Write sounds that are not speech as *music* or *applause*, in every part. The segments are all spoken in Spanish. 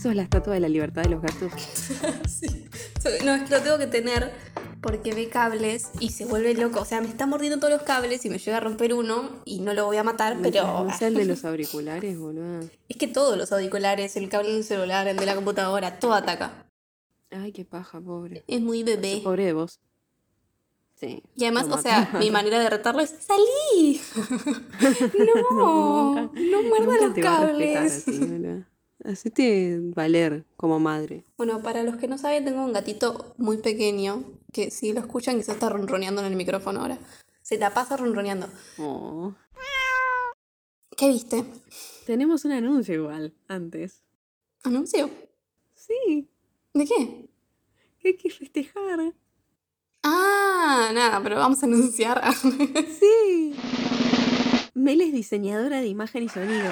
Eso es la estatua de la libertad de los gatos. *laughs* sí. No, es que lo tengo que tener porque ve cables y se vuelve loco. O sea, me está mordiendo todos los cables y me llega a romper uno y no lo voy a matar, pero. *laughs* ¿Es el de los auriculares, boludo? Es que todos los auriculares, el cable del celular, el de la computadora, todo ataca. Ay, qué paja, pobre. Es muy bebé. Pobre de vos. Sí. Y además, o sea, mi *laughs* manera de retarlo es ¡Salí! no, no muerda los cables. Hacete valer como madre. Bueno, para los que no saben, tengo un gatito muy pequeño que si lo escuchan quizás está ronroneando en el micrófono ahora. Se la pasa ronroneando. Oh. ¿Qué viste? Tenemos un anuncio igual, antes. ¿Anuncio? Sí. ¿De qué? Que hay que festejar. Ah, nada, pero vamos a anunciar. *laughs* sí. Mel es diseñadora de imagen y sonido.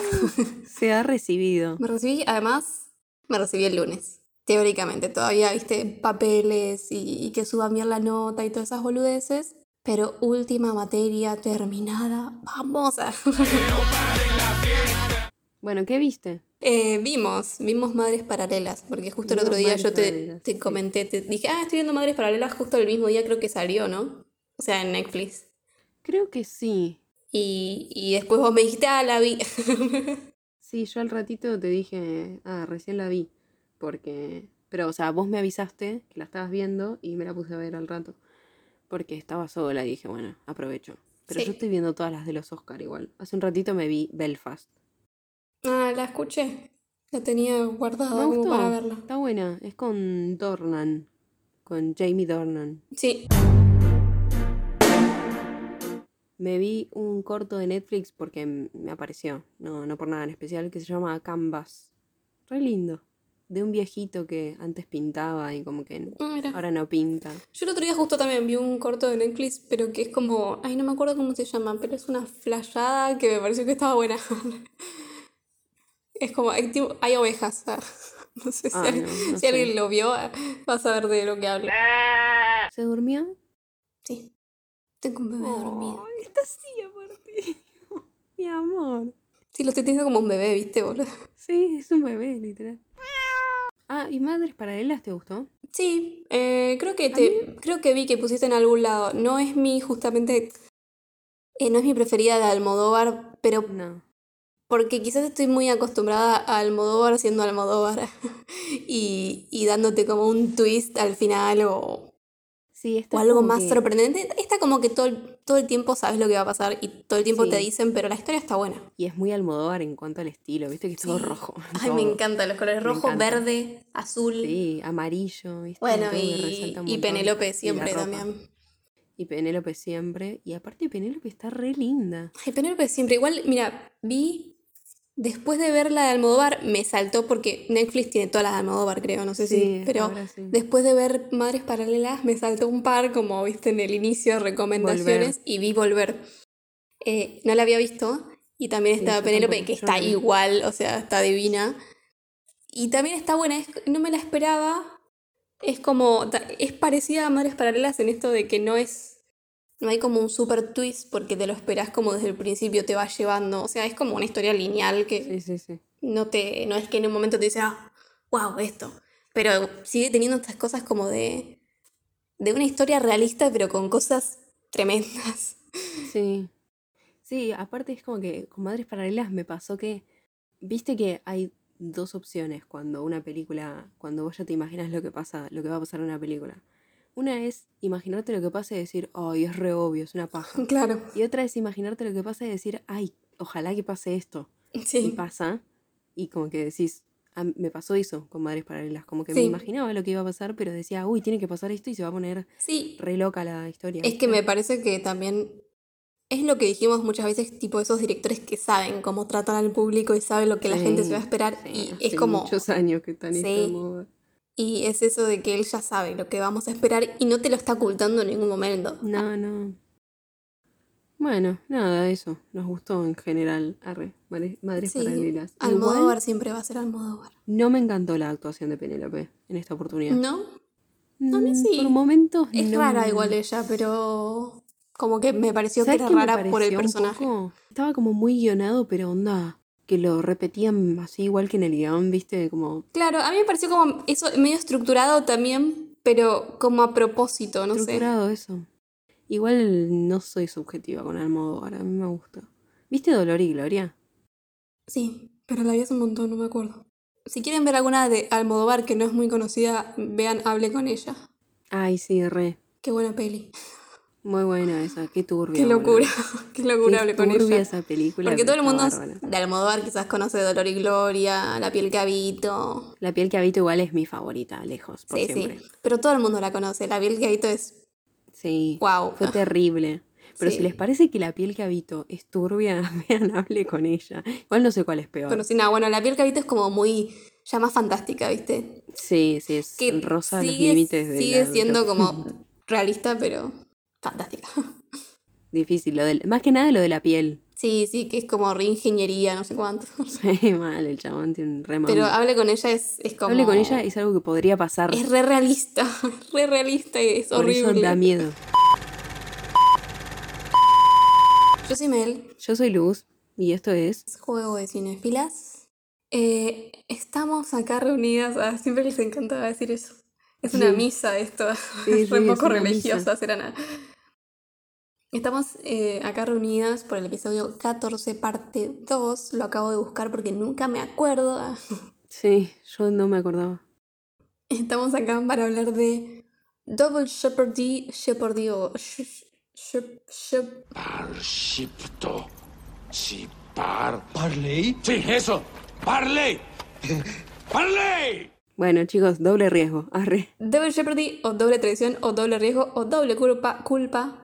*laughs* Se ha recibido. Me recibí, además, me recibí el lunes. Teóricamente, todavía, viste, papeles y, que suba bien la nota y todas esas boludeces. Pero última materia terminada. Vamos a. *laughs* bueno, ¿qué viste? Eh, vimos, vimos Madres Paralelas, porque justo el otro día yo te, te comenté, te dije, ah, estoy viendo Madres Paralelas justo el mismo día creo que salió, ¿no? O sea, en Netflix. Creo que sí. Y, después vos me dijiste, ah, la vi. *laughs* sí, yo al ratito te dije, ah, recién la vi. Porque. Pero, o sea, vos me avisaste que la estabas viendo y me la puse a ver al rato. Porque estaba sola y dije, bueno, aprovecho. Pero yo estoy viendo todas las de los Oscar igual. Hace un ratito me vi Belfast. Ah, la escuché. La tenía guardada para verla. Está buena. Es con Dornan. Con Jamie Dornan. Sí me vi un corto de Netflix porque me apareció, no, no por nada en especial, que se llama Canvas. Re lindo. De un viejito que antes pintaba y como que ah, ahora no pinta. Yo el otro día justo también vi un corto de Netflix, pero que es como, ay, no me acuerdo cómo se llama, pero es una flayada que me pareció que estaba buena. *laughs* es como, hay, ovejas. *laughs* No sé si, alguien, lo vio, va a saber de lo que hablo. ¿Se durmió? Sí. Tengo un bebé dormido. Está así aparte. *laughs* Mi amor. Sí, lo estoy teniendo como un bebé, ¿viste, boludo? Sí, es un bebé, literal. Ah, ¿y Madres Paralelas te gustó? Sí, eh, creo que te, creo que vi que pusiste en algún lado. No es mi, justamente, eh, no es mi preferida de Almodóvar, pero no. porque quizás estoy muy acostumbrada a Almodóvar siendo Almodóvar *laughs* y, y dándote como un twist al final o o algo más sorprendente. Está como que todo, todo el tiempo sabes lo que va a pasar y todo el tiempo te dicen, pero la historia está buena. Y es muy almodóvar en cuanto al estilo, viste que es todo rojo. *laughs* Ay, me encanta los colores rojo, verde, azul. Sí, amarillo, ¿viste? Bueno, y, y Penélope siempre también. Y Penélope siempre. Y aparte Penélope está re linda. Ay, Penélope siempre. Igual, mira, vi Después de ver la de Almodóvar, me saltó porque Netflix tiene todas las de Almodóvar, creo, no sé si. Pero después de ver Madres Paralelas, me saltó un par, como viste en el inicio, recomendaciones, y vi Volver. Eh, no la había visto. Y también estaba Penélope, que está igual, o sea, está divina. Y también está buena, no me la esperaba. Es como. Es parecida a Madres Paralelas en esto de que no es no hay como un super twist porque te lo esperas como desde el principio te va llevando. O sea, es como una historia lineal que no te. No es que en un momento te dice, ah, wow, esto. Pero sigue teniendo estas cosas como de. de una historia realista, pero con cosas tremendas. Sí. Sí, aparte es como que con Madres Paralelas me pasó que. Viste que hay dos opciones cuando una película. cuando vos ya te imaginas lo que pasa, lo que va a pasar en una película una es imaginarte lo que pasa y decir, ay, es re obvio, es una paja. *laughs* Claro. Y otra es imaginarte lo que pasa y decir, ay, ojalá que pase esto. Sí. Y pasa. Y como que decís, ah, me pasó eso con Madres Paralelas. Como que me imaginaba lo que iba a pasar, pero decía, uy, tiene que pasar esto y se va a poner sí. re loca la historia. Es que me parece que también es lo que dijimos muchas veces, tipo esos directores que saben cómo tratar al público y saben lo que la gente se va a esperar. y es como. muchos años que están en moda. Y es eso de que él ya sabe lo que vamos a esperar y no te lo está ocultando en ningún momento. No, no. Bueno, nada, eso. Nos gustó en general. Arre, Madres sí, Paralelas. Almodóvar siempre va a ser Almodóvar. No me encantó la actuación de Penélope en esta oportunidad. ¿No? Mí mm, sí. Por momentos Es rara igual ella, pero como que me pareció que era rara por el personaje. Estaba como muy guionado, pero onda que lo repetían así igual que en el guion, ¿viste? Como... Claro, a mí me pareció como eso medio estructurado también, pero como a propósito, no sé. Estructurado eso. Igual no soy subjetiva con Almodóvar, a mí me gusta. ¿Viste Dolor y Gloria? Sí, pero la vi hace un montón, no me acuerdo. Si quieren ver alguna de Almodóvar que no es muy conocida, vean Hable con ella. Ay, sí, re. Qué buena peli. Muy buena esa, qué turbia. *laughs* Qué locura, qué locura hable con ella. esa película. Porque todo el mundo de Almodóvar quizás conoce Dolor y Gloria, La piel que habito. La piel que habito igual es mi favorita, lejos, por sí, siempre. Sí, pero todo el mundo la conoce. La piel que habito es... Sí. Wow. Fue terrible. Pero si les parece que la piel que habito es turbia, *laughs* vean, hable con ella. Igual no sé cuál es peor. Bueno, sí, nada, bueno, la piel que habito es como muy ya más fantástica, ¿viste? Sí, sí, es que rosa los límites de Sigue siendo como *laughs* realista, pero fantástica. *laughs* Difícil, lo del, más que nada lo de la piel. Sí, sí, que es como reingeniería, no sé cuánto. *laughs* Sí, mal, el chabón tiene re mal. Pero hable con ella es, es como. Hable con ella es algo que podría pasar. Es re realista, *laughs* re realista y es Por horrible. Eso da miedo. Yo soy Mel. Yo soy Luz y esto es. Juego de cinefilas. Eh, estamos acá reunidas. Ah, siempre les encantaba decir eso. Es una misa esto. es un poco religiosa, será nada. Estamos eh, acá reunidas por el episodio 14, parte 2. Lo acabo de buscar porque nunca me acuerdo. *laughs* Sí, yo no me acordaba. Estamos acá para hablar de Double Jeopardy, Jeopardy o... Parshipto. Sí, par... ¿Parley? Sí, eso. Parley. Parley. Bueno, chicos, doble riesgo. Arre. Double Jeopardy o doble traición o doble riesgo o doble culpa, culpa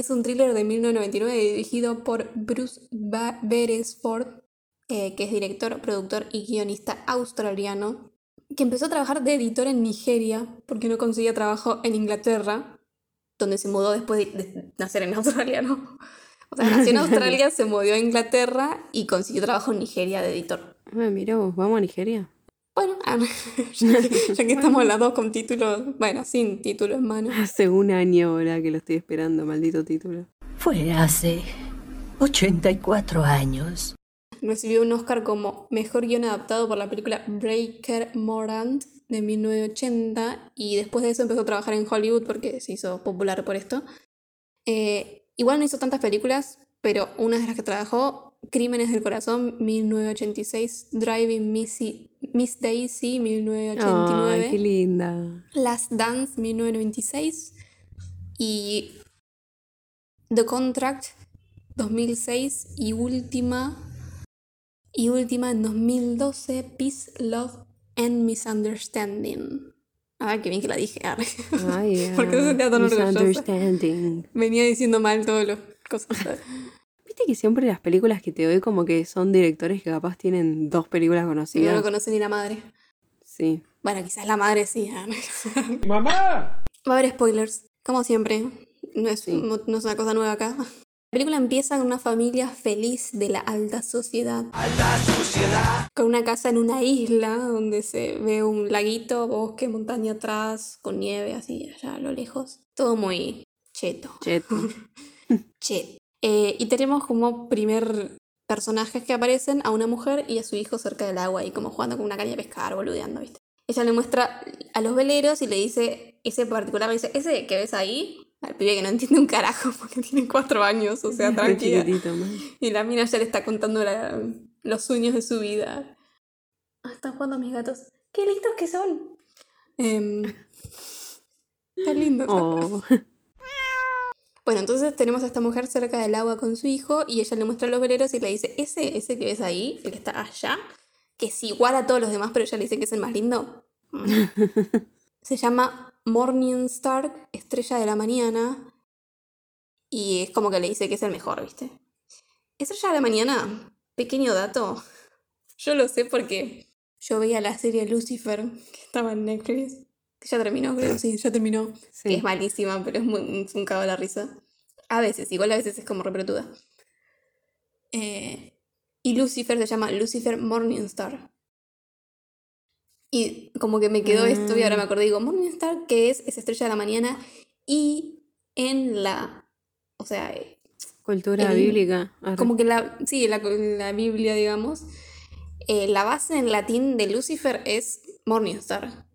es un thriller de 1999 dirigido por Bruce Beresford, eh, que es director, productor y guionista australiano, que empezó a trabajar de editor en Nigeria porque no conseguía trabajo en Inglaterra, donde se mudó después de, nacer en Australia, ¿no? O sea, nació en *laughs* Australia, se mudó a Inglaterra y consiguió trabajo en Nigeria de editor. Ah, mira vos, ¿vamos a Nigeria? Bueno, ah, *laughs* ya, que, estamos las dos con títulos, bueno, sin título en mano. Hace un año ahora que lo estoy esperando, maldito título. Fue hace 84 años. Recibió un Oscar como Mejor Guión Adaptado por la película Breaker Morant de 1980 y después de eso empezó a trabajar en Hollywood porque se hizo popular por esto. Eh, igual no hizo tantas películas, pero una de las que trabajó Crímenes del Corazón, 1986, Driving Missy, Miss Daisy, 1989. Ay, qué linda. Last Dance, 1996. Y The Contract, 2006. Y última. Y última en 2012, Peace, Love and Misunderstanding. Ay, qué bien que la dije. Ay, *laughs* Porque no se te Misunderstanding. Venía diciendo mal todas las cosas. *laughs* que siempre las películas que te doy como que son directores que capaz tienen dos películas conocidas? no lo conoce ni la madre. Sí. Bueno, quizás la madre sí. ¿eh? *laughs* ¡Mamá! Va a haber spoilers, como siempre. No es, no, es una cosa nueva acá. La película empieza con una familia feliz de la alta sociedad. ¡Alta sociedad! Con una casa en una isla donde se ve un laguito, bosque, montaña atrás, con nieve así allá a lo lejos. Todo muy cheto. Cheto. *laughs* cheto. Eh, y tenemos como primer personajes que aparecen a una mujer y a su hijo cerca del agua y como jugando con una caña de pescar, boludeando, ¿viste? Ella le muestra a los veleros y le dice, ese particular, le dice, ese que ves ahí, al pibe que no *laughs* entiende un carajo porque tiene cuatro años, o sea, *laughs* tranquila. Y la mina ya le está contando los sueños de su vida. Ah, están jugando mis gatos. ¡Qué listos que son! Eh, *laughs* está lindo. Oh. Bueno, entonces tenemos a esta mujer cerca del agua con su hijo y ella le muestra los veleros y le dice, ese, ese que ves ahí, el que está allá, que es igual a todos los demás, pero ella le dice que es el más lindo. *laughs* Se llama Morning Star, estrella de la mañana, y es como que le dice que es el mejor, ¿viste? Estrella de la mañana, pequeño dato, yo lo sé porque yo veía la serie Lucifer que estaba en Netflix ya terminó, creo, sí, ya terminó. es malísima, pero es, muy, un cago de la risa. A veces, igual a veces es como repretuda. Eh, y Lucifer se llama Lucifer Morningstar. Y como que me quedó esto y ahora me acordé, digo, Morningstar, que es? Es estrella de la mañana. Y en la. O sea, Cultura bíblica. Como que la, sí, la, la Biblia, digamos. Eh, la base en latín de Lucifer es Morningstar.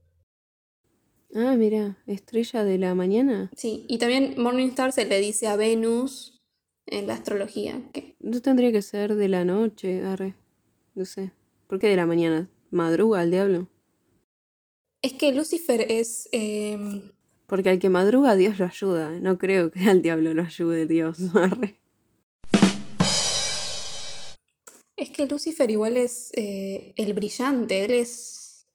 Ah, mira, estrella de la mañana. Sí, y también Morningstar se le dice a Venus en la astrología. ¿Qué? No tendría que ser de la noche, arre. No sé. ¿Por qué de la mañana? ¿Madruga al diablo? Es que Lucifer es... Em, Porque al que madruga Dios lo ayuda. No creo que al diablo lo ayude Dios. *laughs* Arre. Es que Lucifer igual es eh, el brillante, él es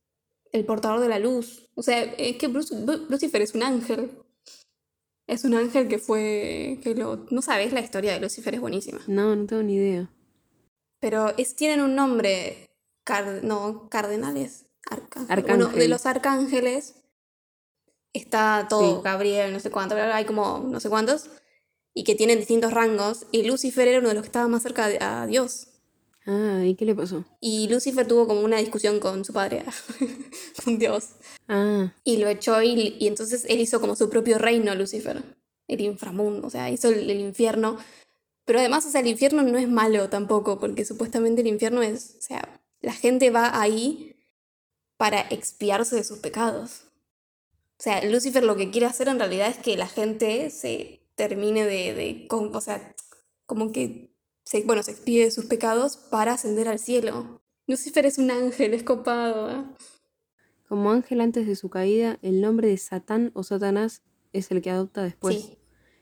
el portador de la luz. O sea, es que Lucifer es un ángel. Es un ángel que fue. que lo. No sabes, la historia de Lucifer es buenísima. No, no tengo ni idea. Pero es, tienen un nombre. no, cardenales. Arcángeles. de los arcángeles está todo, Gabriel, no sé cuánto, hay como no sé cuántos, y que tienen distintos rangos, y Lucifer era uno de los que estaba más cerca de, a Dios. Ah, ¿y qué le pasó? Y Lucifer tuvo como una discusión con su padre, *laughs* con Dios. Ah. Y lo echó y, y, entonces él hizo como su propio reino, Lucifer. El inframundo, o sea, hizo el, infierno. Pero además, o sea, el infierno no es malo tampoco, porque supuestamente el infierno es, o sea, la gente va ahí para expiarse de sus pecados. O sea, Lucifer lo que quiere hacer en realidad es que la gente se termine de, de o sea, como que se, bueno, se expide de sus pecados para ascender al cielo. Lucifer es un ángel, escopado. ¿eh? Como ángel antes de su caída, el nombre de Satán o Satanás es el que adopta después,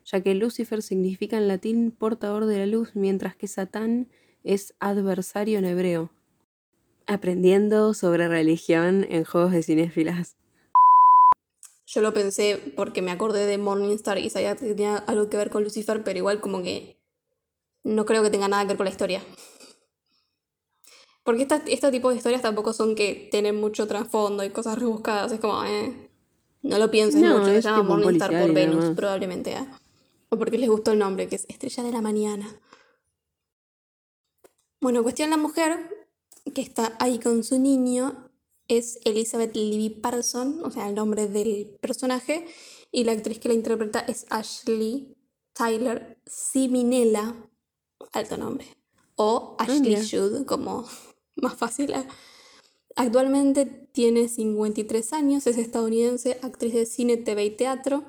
ya que Lucifer significa en latín portador de la luz, mientras que Satán es adversario en hebreo. Aprendiendo sobre religión en juegos de cinéfilas. Yo lo pensé porque me acordé de Morningstar y sabía que tenía algo que ver con Lucifer, pero igual como que no creo que tenga nada que ver con la historia. Porque este tipo de historias tampoco son que tienen mucho trasfondo y cosas rebuscadas. Es como, eh, no lo pienses mucho. Se llama Morningstar por Venus, probablemente. ¿eh? O porque les gustó el nombre, que es Estrella de la Mañana. Bueno, cuestión la mujer que está ahí con su niño es Elizabeth Libby Parson, o sea, el nombre del personaje. Y la actriz que la interpreta es Ashley Tyler Siminella alto nombre. O ah, Ashley Judd, como *laughs* más fácil. Actualmente tiene 53 años, es estadounidense, actriz de cine, TV y teatro.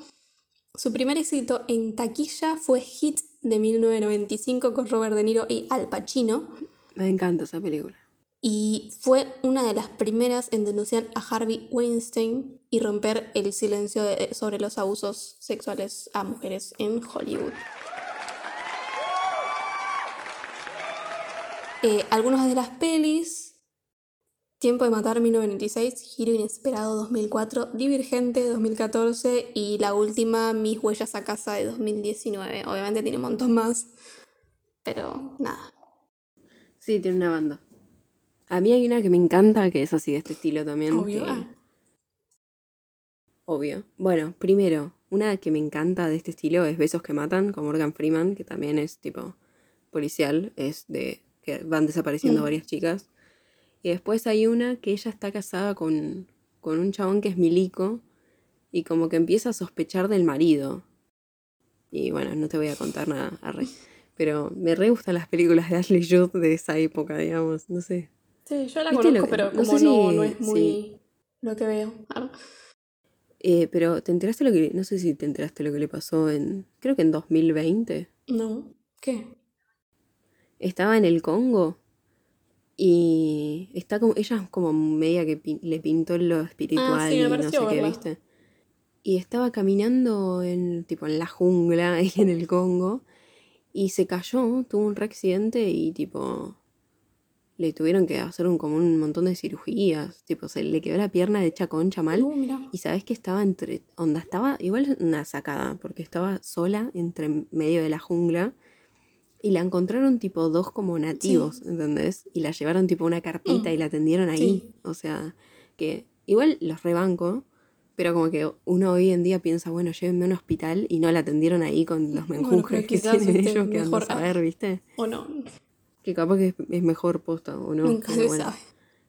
Su primer éxito en taquilla fue Hit de 1995 con Robert De Niro y Al Pacino. Me encanta esa película. Y fue una de las primeras en denunciar a Harvey Weinstein y romper el silencio sobre los abusos sexuales a mujeres en Hollywood. Eh, algunas de las pelis. Tiempo de matar 1996, Giro Inesperado 2004, Divergente 2014 y la última Mis huellas a casa de 2019. Obviamente tiene un montón más, pero nada. Sí, tiene una banda. A mí hay una que me encanta, que es así de este estilo también. Obvio. Obvio. Bueno, primero, una que me encanta de este estilo es Besos que Matan, con Morgan Freeman, que también es tipo policial, es de que van desapareciendo mm. varias chicas. Y después hay una que ella está casada con, con un chabón que es milico y como que empieza a sospechar del marido. Y bueno, no te voy a contar nada, arre. Pero me re gustan las películas de Ashley Judd de esa época, digamos, no sé. Sí, yo la conozco, pero como no, no, es muy lo que veo. Ah. Eh, pero ¿te enteraste lo que, no sé si te enteraste lo que le pasó en, creo que en 2020? No, ¿qué? Estaba en el Congo y está como, ella es como media que le pintó lo espiritual ah, y no sé qué, ¿viste? Y estaba caminando en, tipo, en la jungla *laughs* en el Congo y se cayó, tuvo un reaccidente y tipo le tuvieron que hacer un, como un montón de cirugías, tipo se le quedó la pierna hecha concha mal. Uh, y sabes que estaba entre, onda estaba igual una sacada porque estaba sola entre medio de la jungla y la encontraron tipo dos como nativos, ¿entendés? Y la llevaron tipo a una carpita y la atendieron ahí. O sea, que igual los rebanco, pero como que uno hoy en día piensa, bueno, llévenme a un hospital y no la atendieron ahí con los menjunjes que tienen ellos que andan a saber, ¿viste? O no. Que capaz que es, mejor posta o no. Nunca se sabe.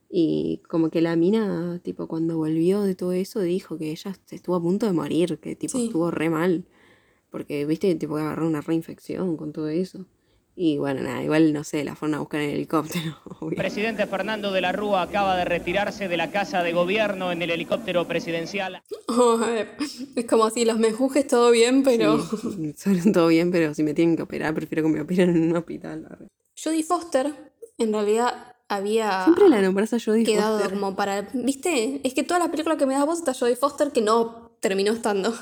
Y como que la mina, tipo, cuando volvió de todo eso, dijo que ella estuvo a punto de morir, que tipo estuvo re mal Porque, viste, te puede agarrar una reinfección con todo eso. Y bueno, nada, igual no sé, la fueron a buscar en el helicóptero. *laughs* Presidente Fernando de la Rúa acaba de retirarse de la casa de gobierno en el helicóptero presidencial. *laughs* es como si los menjujes todo bien, pero. Sí, *laughs* todo bien, pero si me tienen que operar, prefiero que me operen en un hospital. Jodie Foster, en realidad, había. Siempre la nombras a Jodie quedado como para. ¿Viste? Es que todas las películas que me das vos está Jodie Foster que no terminó estando.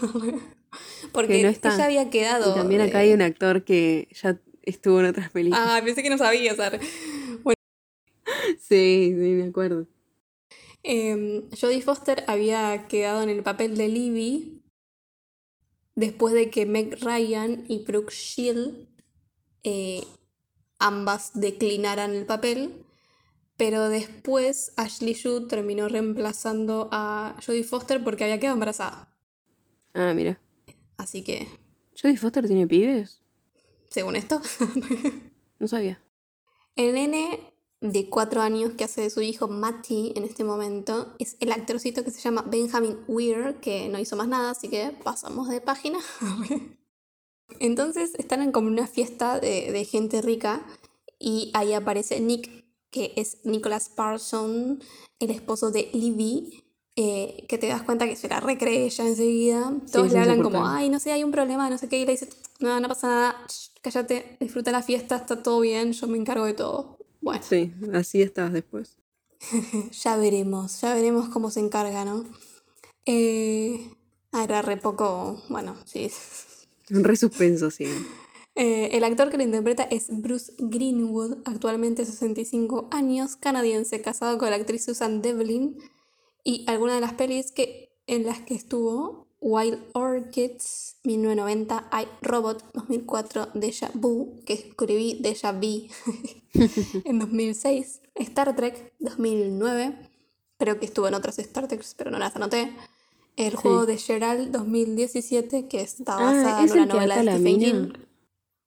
Porque no ella había quedado. Y también acá hay un actor que ya estuvo en otras películas. Ah, pensé que no sabía, ¿sabes? Bueno. Sí, sí, me acuerdo. Eh, Jodie Foster había quedado en el papel de Libby después de que Meg Ryan y Brooke Shield eh, ambas declinaran el papel, pero después Ashley Judd terminó reemplazando a Jodie Foster porque había quedado embarazada. Ah, mira. Así que. ¿Jodie Foster tiene pibes? Según esto. *laughs* no sabía. El nene de cuatro años que hace de su hijo Matty en este momento es el actorcito que se llama Benjamin Weir, que no hizo más nada, así que pasamos de página. *laughs* Entonces están en como una fiesta de, de, gente rica y ahí aparece Nick, que es Nicholas Parson, el esposo de Libby, eh, que te das cuenta que se la recree ya enseguida. Todos le hablan como, ay, no sé, hay un problema, no sé qué, y le dice, no, no pasa nada, cállate, disfruta la fiesta, está todo bien, yo me encargo de todo. Bueno. Sí, así estás después. *laughs* ya veremos, ya veremos cómo se encarga, ¿no? Eh, ah, era re poco, bueno, sí. Re suspenso, sí. *laughs* Eh, el actor que lo interpreta es Bruce Greenwood, actualmente 65 años, canadiense, casado con la actriz Susan Devlin. Y algunas de las pelis que, en las que estuvo, Wild Orchids, 1990, I, Robot, 2004, Deja Vu, que escribí Deja Vu *laughs* en 2006, Star Trek, 2009, creo que estuvo en otras Star Trek, pero no las anoté. El juego de Gerald 2017, que está ah, basada en una novela de Stephen King.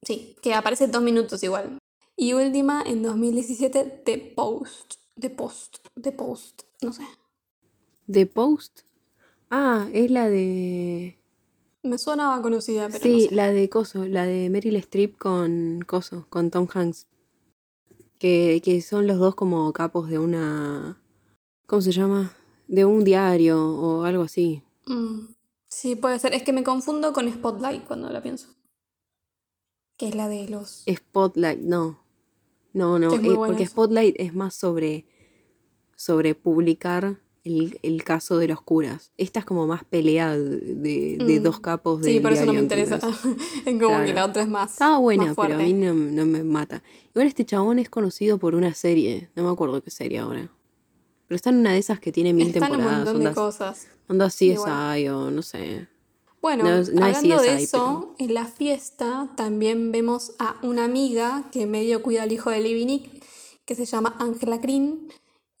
Sí, que aparece dos minutos igual. Y última, en 2017, The Post. The Post. The Post. No sé. The Post. Ah, es la de. Me suena conocida, pero. Sí, la de Coso, la de Meryl Streep con Coso, con Tom Hanks. Que, que son los dos como capos de una. ¿Cómo se llama? De un diario o algo así. Mm, sí, puede ser. Es que me confundo con Spotlight cuando la pienso. Que es la de los. Spotlight, no. No, no, eh, porque Spotlight es más sobre. sobre publicar el, caso de los curas. Esta es como más pelea de, mm. dos capos de. Sí, por eso no me interesa. en *laughs* como que la otra es más. Estaba buena, pero a mí no, me mata. Igual este chabón es conocido por una serie. No me acuerdo qué serie ahora. Pero está en una de esas que tiene mil temporadas. un montón de cosas. Onda CSI o no sé. Bueno, hablando de eso, en la fiesta también vemos a una amiga que medio cuida al hijo de Libby Nick, que se llama Angela Green,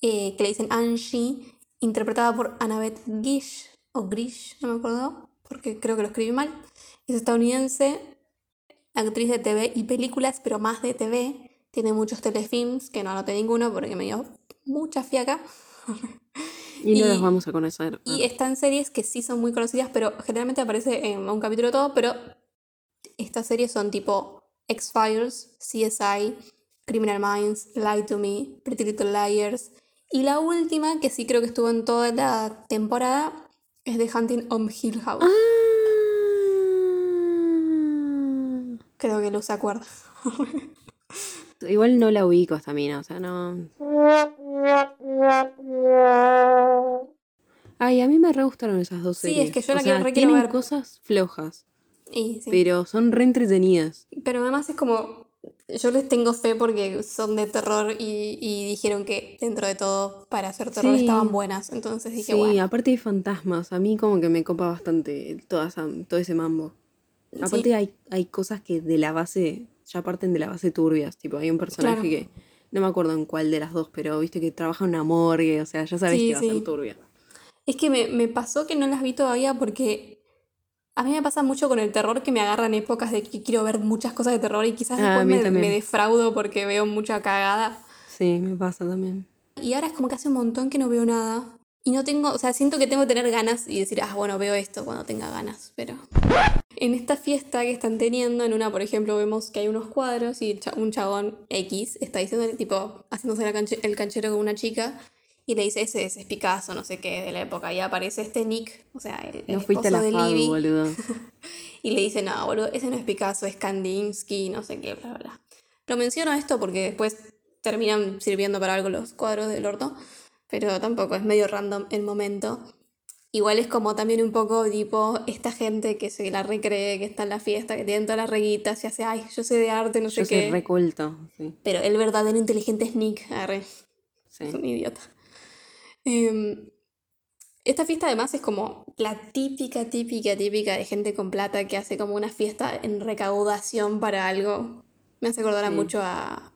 eh, que le dicen Angie, interpretada por Annabeth Gish, o Grish, no me acuerdo, porque creo que lo escribí mal. Es estadounidense, actriz de TV y películas, pero más de TV. Tiene muchos telefilms, que no anoté ninguno porque me dio mucha fiaca. *laughs* Y no los vamos a conocer. Y está en series que sí son muy conocidas, pero generalmente aparece en un capítulo todo, pero estas series son tipo X-Files, CSI, Criminal Minds, Lie to Me, Pretty Little Liars, y la última, que sí creo que estuvo en toda la temporada, es The Hunting on Hill House. Ah. Creo que lo se acuerda. *laughs* Igual no la ubico esta mina, o sea, no. Ay, a mí me re gustaron esas dos series. Sí, es que yo la quiero re tienen ver. cosas flojas. sí. Pero son re entretenidas. Pero además es como yo les tengo fe porque son de terror y, dijeron que dentro de todo para hacer terror estaban buenas. Entonces dije, sí, aparte hay fantasmas. A mí como que me copa bastante toda todo ese mambo. Aparte hay, hay cosas que de la base, ya parten de la base turbias. Tipo, hay un personaje que, no me acuerdo en cuál de las dos, pero viste que trabaja en una morgue, o sea, ya sabes que va a ser turbia. Es que me, me pasó que no las vi todavía porque a mí me pasa mucho con el terror que me agarran épocas de que quiero ver muchas cosas de terror y quizás ah, después me, defraudo porque veo mucha cagada. Sí, me pasa también. Y ahora es como que hace un montón que no veo nada. Y no tengo, o sea, siento que tengo que tener ganas y decir, ah, bueno, veo esto cuando tenga ganas, pero... en esta fiesta que están teniendo, en una, por ejemplo, vemos que hay unos cuadros y un chabón X está diciendo, tipo, haciéndose el canchero con una chica y le dice, ese, es Picasso, no sé qué, de la época. Y aparece este Nick, o sea, el, no esposo de Libby. boludo. *laughs* y le dice, no, boludo, ese no es Picasso, es Kandinsky, no sé qué, bla, bla. Lo menciono esto porque después terminan sirviendo para algo los cuadros del orto, pero tampoco, es medio random el momento. Igual es como también un poco tipo esta gente que se la recree, que está en la fiesta, que tiene todas las reguitas y hace, ay, yo sé de arte, no sé qué. Yo soy reculto, Pero el verdadero inteligente es Nick, arre. Sí. Es un idiota. Em, esta fiesta además es como la típica, típica, típica de gente con plata que hace como una fiesta en recaudación para algo. Me hace acordar mucho a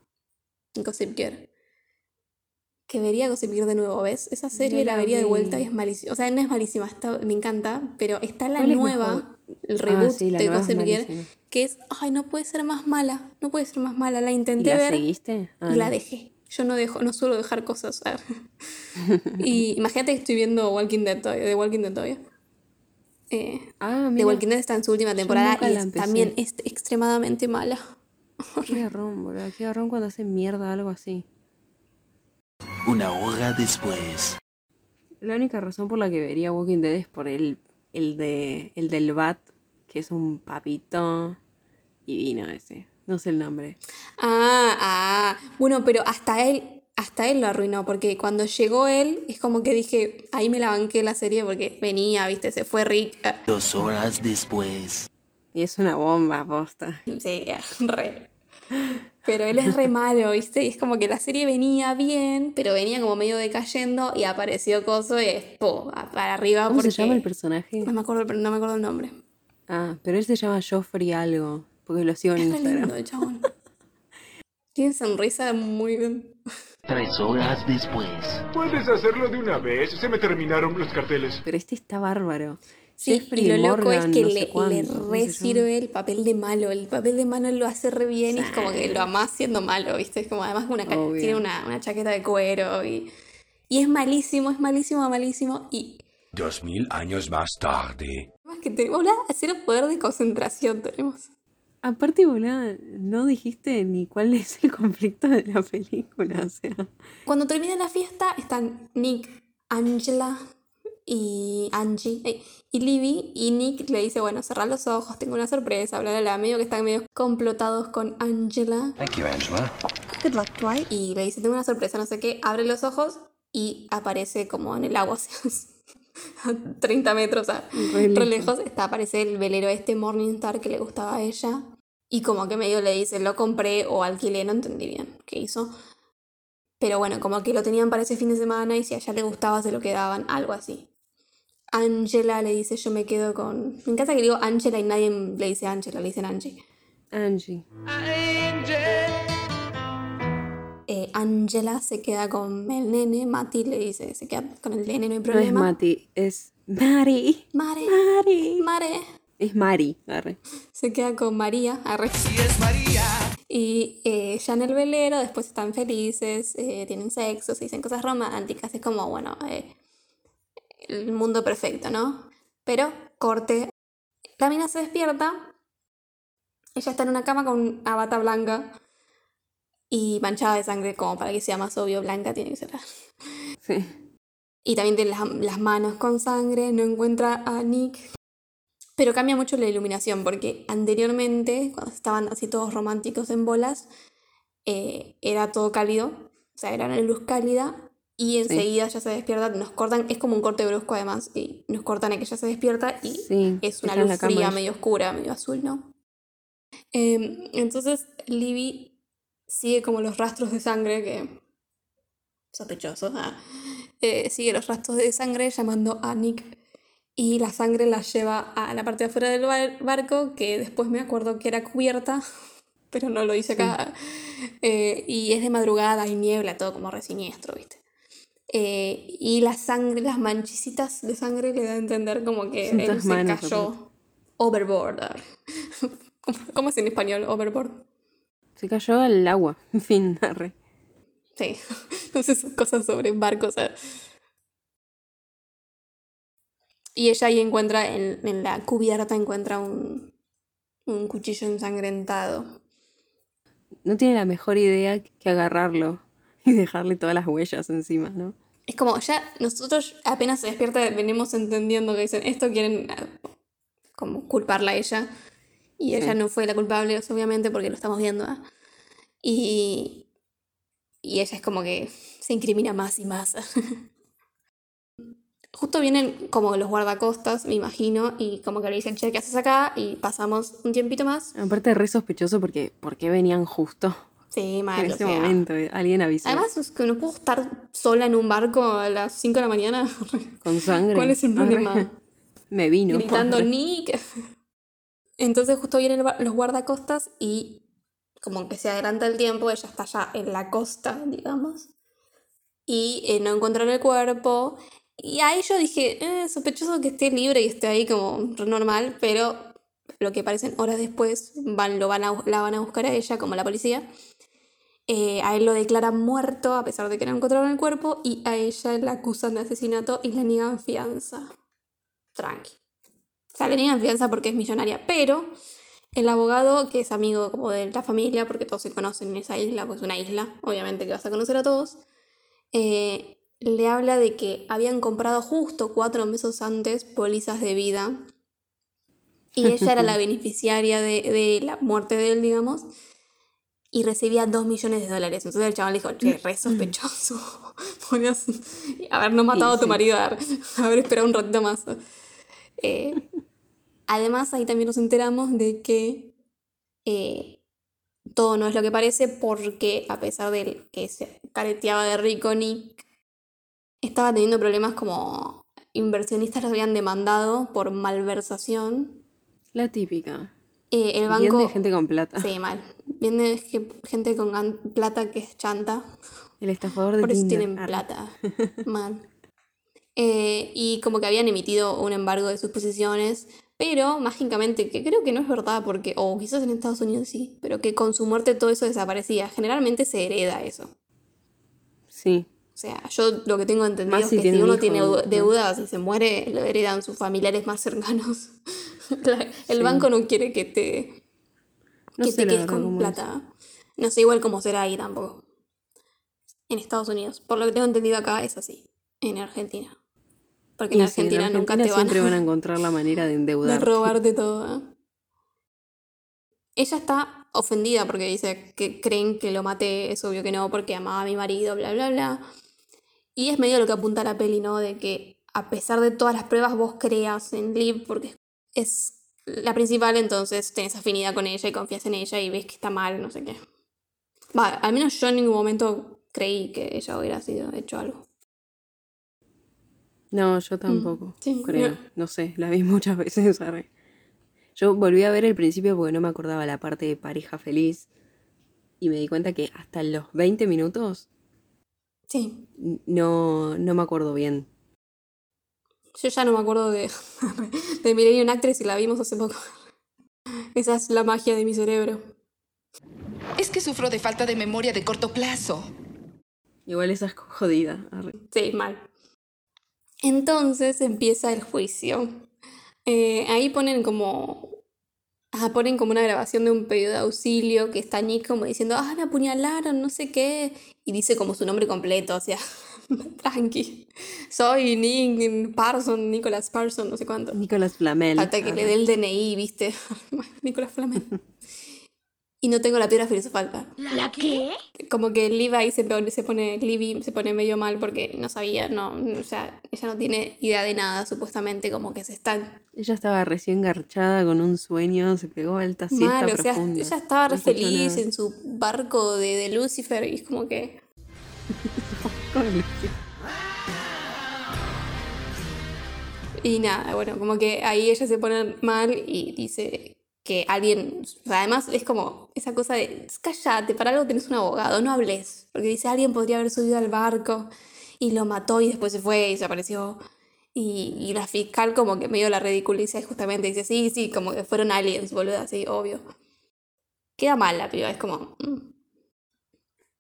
Gossip Girl. Que vería Gossip Girl de nuevo, ¿ves? Esa serie la, vería de vuelta y es malísima. O sea, no es malísima, me encanta, pero está la nueva, el ah, reboot de Gossip Girl, que es, ay, no puede ser más mala, no puede ser más mala. La intenté ¿Y la ver seguiste? y la ah, dejé. Yo no dejo, no suelo dejar cosas. *laughs* y imagínate que estoy viendo Walking Dead todavía, de Walking Dead todavía. Eh, ah, The Walking Dead está en su última temporada y también es extremadamente mala. qué garrón, boludo. Qué garrón cuando hace mierda algo así. Una hora después. La única razón por la que vería Walking Dead es por el, el, de, el del Bat, que es un papito divino ese. No sé el nombre. Ah, ah. Bueno, pero hasta él, hasta él lo arruinó, porque cuando llegó él, es como que dije, ahí me la banqué la serie porque venía, viste, se fue Rick. Dos horas después. Y es una bomba, posta. Sí, re. Pero él es re malo, ¿viste? Y es como que la serie venía bien, pero venía como medio decayendo y apareció Coso y es po, para arriba. ¿Cómo se llama el personaje? No me acuerdo, no me acuerdo el nombre. Ah, pero él se llama Joffrey algo. Porque lo sigo en *laughs* Instagram. *laughs* Tiene sonrisa muy bien. Tres horas después. Puedes hacerlo de una vez. Se me terminaron los carteles. Pero este está bárbaro. Sí, y lo loco es que le, le re sirve el papel de malo. El papel de malo lo hace re bien y es como que lo amás siendo malo, ¿viste? Es como además una, tiene una, una, chaqueta de cuero y, y es malísimo, es malísimo, malísimo. Y. Dos mil años más tarde. Más que tenemos cero poder de concentración, tenemos. Aparte, boludo, no dijiste ni cuál es el conflicto de la película, o sea. Cuando termina la fiesta están Nick, Angela y Angie eh, y Libby y Nick le dice, bueno, cerrar los ojos, tengo una sorpresa, bla, bla, bla, medio que están medio complotados con Angela. Thank you, Angela. Good luck, Dwight. Y le dice, tengo una sorpresa, no sé qué, abre los ojos y aparece como en el agua, *laughs* *laughs* a 30 metros, a re lejos, está, aparece el velero este Morningstar que le gustaba a ella. Y como que medio le dice, lo compré o alquilé, no entendí bien qué hizo. Pero bueno, como que lo tenían para ese fin de semana y si a ella le gustaba se lo quedaban, algo así. Angela le dice, yo me quedo con... Me encanta que digo Angela y nadie le dice Angela, le dicen Angie. Angie. Eh, Angela se queda con el nene, Mati le dice, se queda con el nene, no hay problema. No es Mati, es Mari. Mare. Mari. Mare. Es Mari, arre. Se queda con María, arre. Sí, es María. Y eh, ya en el velero, después están felices, eh, tienen sexo, se dicen cosas románticas, es como, bueno, eh, el mundo perfecto, ¿no? Pero, corte, la mina se despierta, ella está en una cama con una bata blanca y manchada de sangre, como para que sea más obvio, blanca tiene que ser. Sí. Y también tiene las, las manos con sangre, no encuentra a Nick, pero cambia mucho la iluminación, porque anteriormente, cuando estaban así todos románticos en bolas, eh, era todo cálido, o sea, era una luz cálida, y enseguida ya se despierta, nos cortan, es como un corte brusco además, y nos cortan a que ella se despierta y es una luz fría, medio oscura, medio azul, ¿no? Em, entonces Libby sigue como los rastros de sangre que... Sospechoso, ah, eh, sigue los rastros de sangre llamando a Nick y la sangre la lleva a la parte de afuera del barco, que después me acuerdo que era cubierta, *laughs* pero no lo hice acá. Eh, y es de madrugada, hay niebla, todo como resiniestro, ¿viste? Eh, y la sangre, las manchicitas de sangre le da a entender como que él se cayó overboard. *laughs* ¿Cómo, es en español overboard? Se cayó al agua, *laughs* en fin, Sí, *laughs* entonces cosas sobre barcos. Y ella ahí encuentra, en, en la cubierta encuentra un, un cuchillo ensangrentado. No tiene la mejor idea que agarrarlo y dejarle todas las huellas encima, ¿no? Es como, ya nosotros apenas se despierta venimos entendiendo que dicen, esto quieren como culparla a ella. Y ella no fue la culpable, obviamente, porque lo estamos viendo. ¿ah? Y, y ella es como que se incrimina más y más. *laughs* Justo vienen como los guardacostas, me imagino, y como que le dicen, che, ¿qué haces acá? Y pasamos un tiempito más. Aparte, re sospechoso porque ¿por qué venían justo? Sí, mal. *laughs* En ese momento, eh, alguien avisó. Además, es que no puedo estar sola en un barco a las 5 de la mañana. Con sangre. ¿Cuál es el problema? *laughs* Me vino. Gritando Nick. Entonces justo vienen los guardacostas y como que se adelanta el tiempo, ella está ya en la costa, digamos. Y eh, no encuentran el cuerpo. Y ahí yo dije, eh, sospechoso que esté libre y esté ahí como normal, pero lo que parecen horas después van, lo van a, la van a buscar a ella, como la policía. Eh, a él lo declaran muerto a pesar de que no encontraron el cuerpo y a ella la acusan de asesinato y le niegan fianza. Tranqui. Le niegan fianza porque es millonaria, pero el abogado, que es amigo como de la familia, porque todos se conocen en esa isla, pues una isla, obviamente que vas a conocer a todos, eh, le habla de que habían comprado justo cuatro meses antes pólizas de vida y ella era la *laughs* beneficiaria de, de la muerte de él, digamos y recibía 2 millones de dólares. Entonces el chaval dijo, che, re sospechoso. *laughs* Haber *laughs* no matado a tu marido, haber, esperado un ratito más. Eh, además, ahí también nos enteramos de que eh, todo no es lo que parece porque a pesar de que se careteaba de rico, Nick estaba teniendo problemas como inversionistas los habían demandado por malversación. La típica. Eh, el banco... de gente con plata. Sí, mal. Viene gente con plata que es chanta. El estafador de Por eso Tinder. tienen plata. *laughs* Man. Eh, y como que habían emitido un embargo de sus posiciones, pero mágicamente, que creo que no es verdad, porque, o quizás en Estados Unidos sí, pero que con su muerte todo eso desaparecía. Generalmente se hereda eso. Sí. O sea, yo lo que tengo entendido es que si uno tiene deudas y se muere, lo heredan sus familiares más cercanos. *laughs* El banco no quiere que te que te quedes con plata. No sé igual cómo será ahí tampoco. En Estados Unidos. Por lo que tengo entendido acá es así. En Argentina. Porque en Argentina, nunca te van siempre van a *laughs* encontrar la manera de endeudar. De robarte todo. ¿eh? Ella está ofendida porque dice que creen que lo maté, es obvio que no, porque amaba a mi marido, bla, bla, bla. Y es medio lo que apunta la peli, ¿no? De que a pesar de todas las pruebas vos creas en Liv, porque es la principal, entonces tenés afinidad con ella y confías en ella y ves que está mal, no sé qué. Va, al menos yo en ningún momento creí que ella hubiera sido hecho algo. No, yo tampoco. creo. No. sé, la vi *laughs* muchas veces. Yo volví a ver el principio porque no me acordaba la parte de pareja feliz. Y me di cuenta que hasta los 20 minutos. Sí. No, no me acuerdo bien yo ya no me acuerdo de, *laughs* de Millennium Actress y la vimos hace poco. *laughs* Esa es la magia de mi cerebro. Es que sufro de falta de memoria de corto plazo. Igual esa es jodida. Sí, mal. Entonces empieza el juicio. Eh, ahí ponen como. Ah, ponen como una grabación de un pedido de auxilio que está Nick como diciendo, ah, me apuñalaron, no sé qué. Y dice como su nombre completo, o sea, *laughs* Tranqui. Soy Nick Parson, Nicolas Parson, no sé cuánto. Nicolas Flamel. Hasta que le dé el DNI, ¿viste? *laughs* Nicolas Flamel. Y no tengo la piedra filosofal. ¿La qué? Como que Levi se pone, se pone, se pone medio mal porque no sabía, no, o sea, ella no tiene idea de nada, supuestamente, como que se está... Ella estaba recién garchada con un sueño, se pegó alta siesta mal, o sea, ella estaba re feliz en su barco de, de Lucifer y es como que... *laughs* Y nada, bueno, como que ahí ella se pone mal y dice que alguien, además es como esa cosa de, cállate, para algo tenés un abogado, no hables, porque dice, alguien podría haber subido al barco y lo mató y después se fue y se apareció. Y, la fiscal como que medio la ridiculiza y justamente dice, sí, sí, como que fueron aliens, boludo, así, obvio. Queda mal la piba, es como... Mm.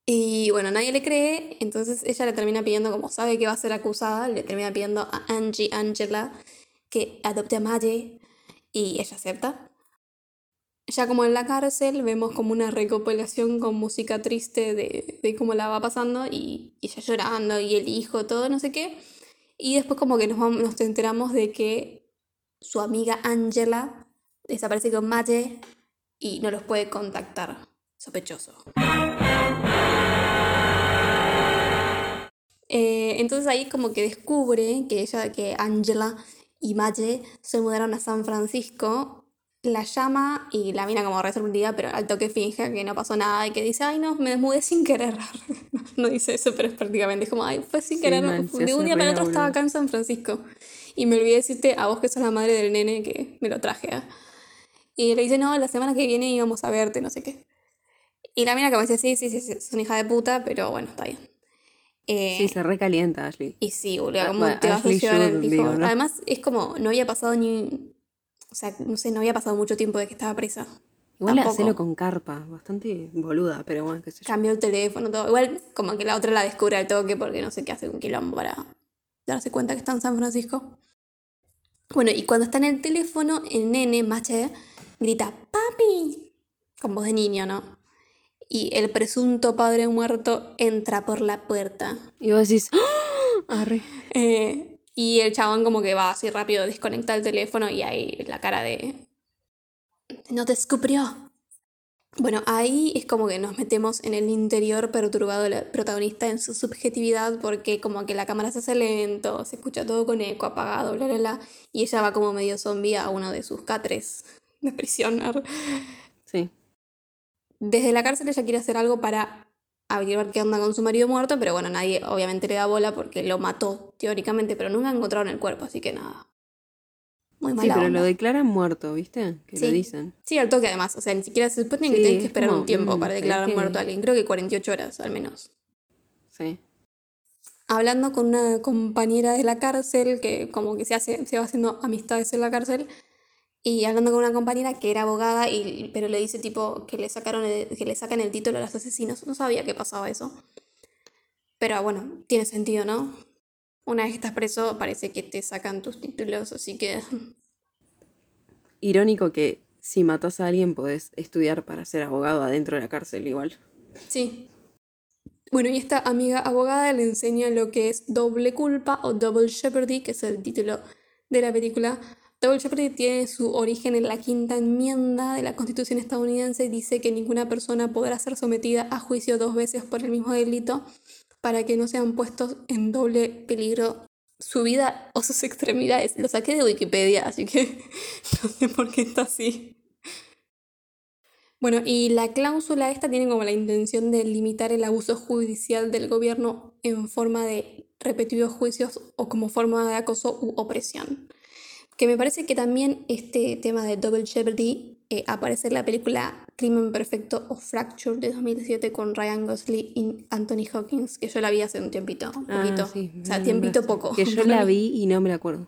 Y bueno, nadie le cree, entonces ella le termina pidiendo, como sabe que va a ser acusada, le termina pidiendo a Angie Angela que adopte a Maye y ella acepta. Ya como en la cárcel vemos como una recopilación con música triste de, de cómo la va pasando y, y, ella llorando y el hijo, todo no sé qué. Y después como que nos, nos enteramos de que su amiga Angela desaparece con Maye y no los puede contactar. Sospechoso. Eh, entonces ahí como que descubre que ella, que Angela y Maye se mudaron a San Francisco. La llama y la mina como re sorprendida, pero al toque finge que no pasó nada y que dice, ay no, me mudé sin querer. *laughs* no dice eso, pero es prácticamente como, ay, fue sin querer. de un día para otro estaba acá en San Francisco. Y me olvidé decirte a vos que sos la madre del nene que me lo traje. ¿eh? Y le dice, no, la semana que viene íbamos a verte, no sé qué. Y la mina como dice, sí, sí, sí, sí, es una hija de puta, pero bueno, está bien. Eh, sí, se recalienta Ashley. Y sí, boludo, como te vas a llevar el hijo. Además, es como, no había pasado ni. O sea, no sé, no había pasado mucho tiempo de que estaba presa. Igual hacelo con carpa, bastante boluda, pero bueno, qué sé yo. Cambió el teléfono, todo. Igual, como que la otra la descubre al toque porque no sé qué hace un quilombo para darse cuenta que está en San Francisco. Bueno, y cuando está en el teléfono, el nene, Mache, grita, papi, con voz de niño, ¿no? Y el presunto padre muerto entra por la puerta. Y vos decís, ¡Ah! eh, y el chabón como que va así rápido, desconecta el teléfono y ahí la cara de... No te descubrió. Bueno, ahí es como que nos metemos en el interior perturbado del protagonista en su subjetividad porque como que la cámara se hace lento, se escucha todo con eco apagado, bla, bla, bla. Y ella va como medio zombie a uno de sus catres de prisión. Sí. Desde la cárcel ella quiere hacer algo para averiguar qué onda con su marido muerto, pero bueno, nadie obviamente le da bola porque lo mató teóricamente, pero nunca encontraron el cuerpo, así que nada. Muy mala Sí, pero lo declaran muerto, ¿viste? Que sí. lo dicen. Sí, al toque además. O sea, ni siquiera se supone que tienes que esperar un tiempo para declarar muerto a alguien. Creo que 48 horas al menos. Sí. Hablando con una compañera de la cárcel, que como que se, hace, se va haciendo amistades en la cárcel, y hablando con una compañera que era abogada, y, pero le dice tipo que le, sacaron que le sacan el título a los asesinos. No sabía que pasaba eso. Pero bueno, tiene sentido, ¿no? Una vez que estás preso, parece que te sacan tus títulos, así que. Irónico que si matas a alguien podés estudiar para ser abogado adentro de la cárcel, igual. Sí. Bueno, y esta amiga abogada le enseña lo que es doble culpa o double jeopardy, que es el título de la película. Double jeopardy tiene su origen en la quinta enmienda de la Constitución estadounidense y dice que ninguna persona podrá ser sometida a juicio dos veces por el mismo delito para que no sean puestos en doble peligro su vida o sus extremidades. Lo saqué de Wikipedia, así que *laughs* no sé por qué está así. Bueno, y la cláusula esta tiene como la intención de limitar el abuso judicial del gobierno en forma de repetidos juicios o como forma de acoso u opresión. Que me parece que también este tema de Double Jeopardy eh, aparece en la película Crimen Perfecto o Fracture de 2017 con Ryan Gosling y Anthony Hawkins, que yo la vi hace un tiempito, un Ah, poquito. sí, o sea, tiempito poco. Que yo la vi y no me la acuerdo.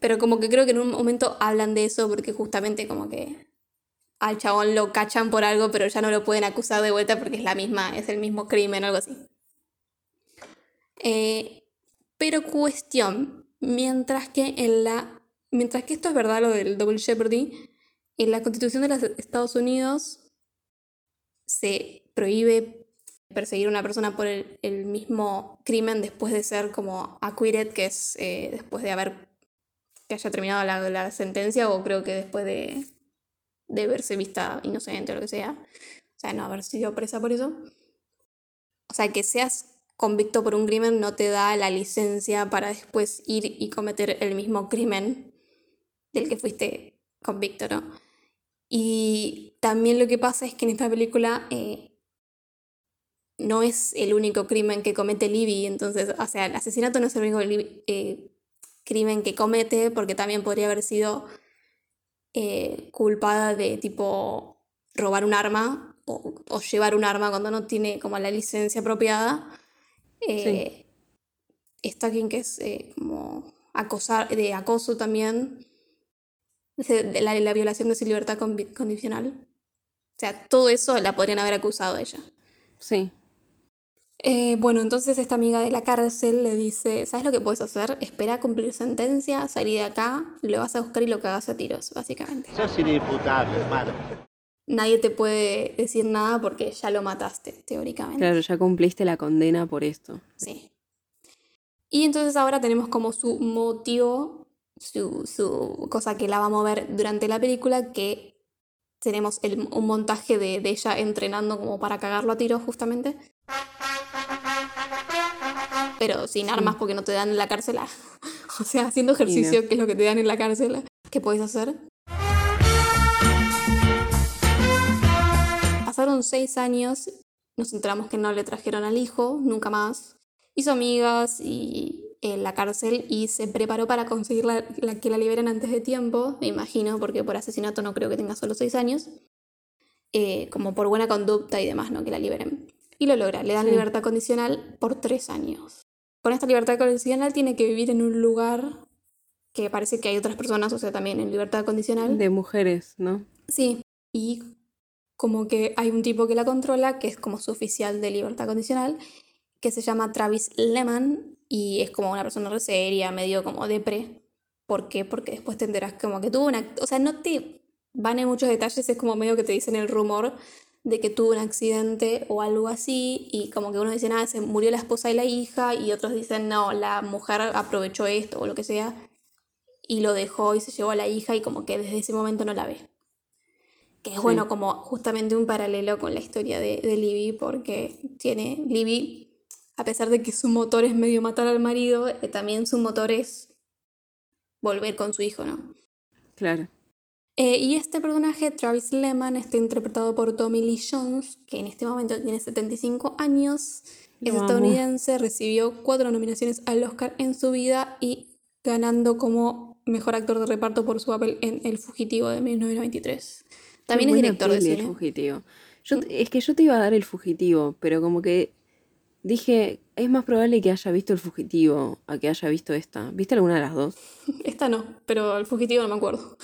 Pero como que creo que en un momento hablan de eso porque justamente como que al chabón lo cachan por algo, pero ya no lo pueden acusar de vuelta porque es la misma, es el mismo crimen o algo así. Eh, pero cuestión, mientras que en la mientras que esto es verdad lo del double jeopardy, en la Constitución de los Estados Unidos se prohíbe perseguir a una persona por el, mismo crimen después de ser como acquitted, que es eh, después de haber que haya terminado la, la sentencia o creo que después de, de verse vista inocente o lo que sea. O sea, no haber sido presa por eso. O sea, que seas convicto por un crimen no te da la licencia para después ir y cometer el mismo crimen del que fuiste convicto, ¿no? Y también lo que pasa es que en esta película eh, no es el único crimen que comete Libby, entonces, o sea, el asesinato no es el único eh, crimen que comete, porque también podría haber sido eh, culpada de tipo robar un arma o, o llevar un arma cuando no tiene como la licencia apropiada. Eh, Stalking, que es como acosar, de acoso también. La, la violación de su libertad condicional. O sea, todo eso la podrían haber acusado a ella. Sí. Eh, bueno, entonces esta amiga de la cárcel le dice, ¿sabes lo que puedes hacer? Espera a cumplir sentencia, salir de acá, lo vas a buscar y lo cagas a tiros, básicamente. Sos inimputable, hermano. Nadie te puede decir nada porque ya lo mataste, teóricamente. Claro, ya cumpliste la condena por esto. Sí. Y entonces ahora tenemos como su motivo, su, su cosa que la va a mover durante la película, que tenemos el- un montaje de, de ella entrenando como para cagarlo a tiros justamente. Pero sin armas porque no te dan en la cárcel. *laughs* O sea, haciendo ejercicio, que es lo que te dan en la cárcel. ¿Qué puedes hacer? Pasaron seis años, nos enteramos que no le trajeron al hijo, nunca más. Hizo amigas y en la cárcel y se preparó para conseguir la, la- que la liberen antes de tiempo, me imagino, porque por asesinato no creo que tenga solo seis años. Eh, como por buena conducta y demás, ¿no? Que la liberen. Y lo logra, le dan Sí. libertad condicional por tres años. Con esta libertad condicional tiene que vivir en un lugar que parece que hay otras personas, o sea, también en libertad condicional. De mujeres, ¿no? Sí, y como que hay un tipo que la controla, que es como su oficial de libertad condicional, que se llama Travis Lehman y es como una persona re seria, medio como depre. ¿Por qué? Porque después te enteras como que tuvo una... O sea, no te van en muchos detalles, es como medio que te dicen el rumor de que tuvo un accidente o algo así y como que uno dice, nada, se murió la esposa y la hija y otros dicen, no, la mujer aprovechó esto o lo que sea y lo dejó y se llevó a la hija y como que desde ese momento no la ve. Que es Sí. bueno como justamente un paralelo con la historia de, de Libby, porque tiene Libby, a pesar de que su motor es medio matar al marido, eh, también su motor es volver con su hijo, ¿no? Claro. Eh, y este personaje, Travis Lehman, está interpretado por Tommy Lee Jones, que en este momento tiene 75 años, Lo es amo. estadounidense, recibió cuatro nominaciones al Oscar en su vida y ganando como mejor actor de reparto por su papel en El Fugitivo de 1993. También es director de peli, El cine. fugitivo. Yo, es que yo te iba a dar el fugitivo, pero como que dije, es más probable que haya visto el fugitivo a que haya visto esta. ¿Viste alguna de las dos? Esta no, pero El Fugitivo no me acuerdo.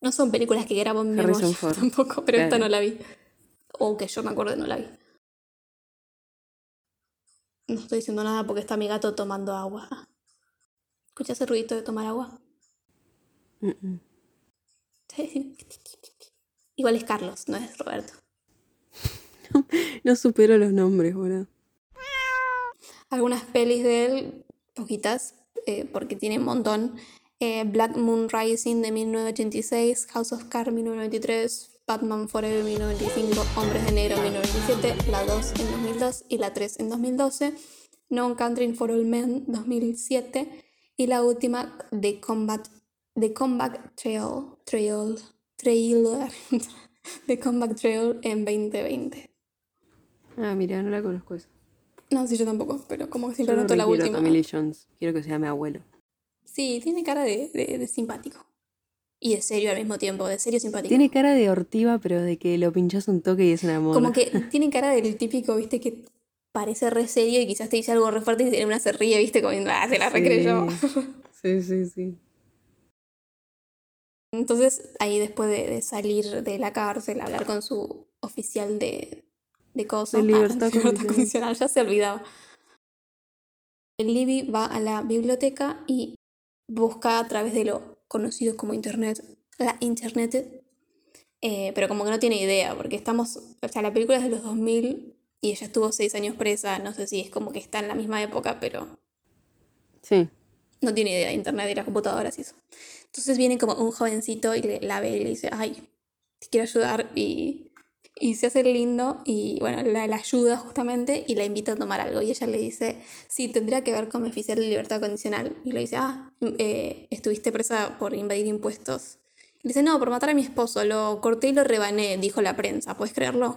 No son películas que grabo en memoria *laughs* tampoco, pero esta no la vi. O que yo me acuerdo no la vi. No estoy diciendo nada porque está mi gato tomando agua. ¿Escuchas el ruidito de tomar agua? Mm, mm. Igual es Carlos, no es Roberto. *laughs* No supero los nombres, boludo. Algunas pelis de él, poquitas, eh, porque tiene un montón. Eh, Black Moon Rising de 1986, House of Cards 1993, Batman Forever 1995, Hombres de Negro 1997, la 2 en 2002 y la 3 en 2012, No Country for All Men 2007 y la última The Combat, The Comeback Trail, Trail, Trailer, *laughs* The Comeback Trail en 2020. Ah, mira, no la conozco esa. No, sí, yo tampoco, pero como que siempre no anoto la última. Tommy Jones. Quiero que sea mi abuelo. Sí, tiene cara de, de- de simpático. Y de serio al mismo tiempo, de serio simpático. Tiene cara de ortiva, pero de que lo pinchas un toque y es una moda. Como que *laughs* tiene cara del típico, viste, que parece re serio y quizás te dice algo re fuerte y de una se ríe, viste, como, ah, se la recreyó. *laughs* Sí, sí, sí. Entonces, ahí después de, de salir de la cárcel, hablar con su oficial de, de cosas, De libertad *laughs* condicional. condicional, ya se olvidaba. El Libby va a la biblioteca y busca a través de lo conocido como Internet, la Internet, eh, pero como que no tiene idea, porque estamos, o sea, la película es de los 2000 y ella estuvo seis años presa, no sé si es como que está en la misma época, pero Sí. no tiene idea de internet y las computadoras y eso. Entonces viene como un jovencito y le, la ve y le dice, ay, te quiero ayudar y, y se hace lindo y bueno, la, la ayuda justamente y la invita a tomar algo y ella le dice, sí, tendría que ver con mi oficial de libertad condicional. Y le dice, ah, eh, estuviste presa por invadir impuestos. Y le dice, no, por matar a mi esposo, lo corté y lo rebané, dijo la prensa, ¿puedes creerlo?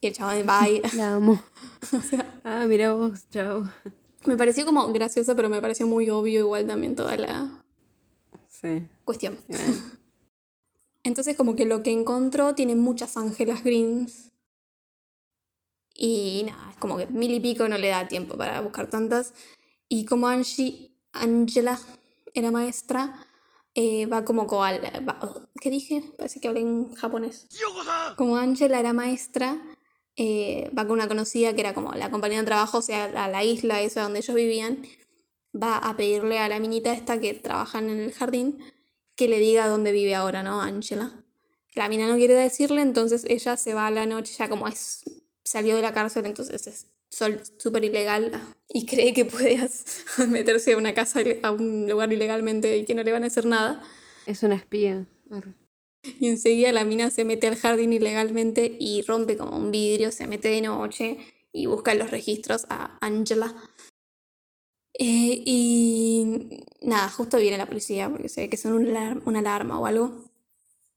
Y el chaval va y... La amo. *laughs* o sea, Ah, mira vos, chao. me pareció como graciosa, pero me pareció muy obvio igual también toda la Sí. cuestión. bueno. Entonces como que lo que encontró tiene muchas Ángelas Greens. Y nada, es como que mil y pico no le da tiempo para buscar tantas. Y como Angie, Angela era maestra, eh, va como koala. va- ¿Qué dije? Parece que hablé en japonés. Como Angela era maestra, eh, va con una conocida que era como la compañía de trabajo, o sea, a la isla esa donde ellos vivían, va a pedirle a la minita esta que trabaja en el jardín que le diga dónde vive ahora, ¿no? Angela. La mina no quiere decirle, entonces ella se va a la noche, ya como es, salió de la cárcel, entonces es súper ilegal y cree que puede *laughs* meterse a una casa, a un lugar ilegalmente y que no le van a hacer nada. Es una espía. Y enseguida la mina se mete al jardín ilegalmente y rompe como un vidrio, se mete de noche y busca en los registros a Angela. Eh, y nada, justo viene la policía porque se ve que son una alarma o algo.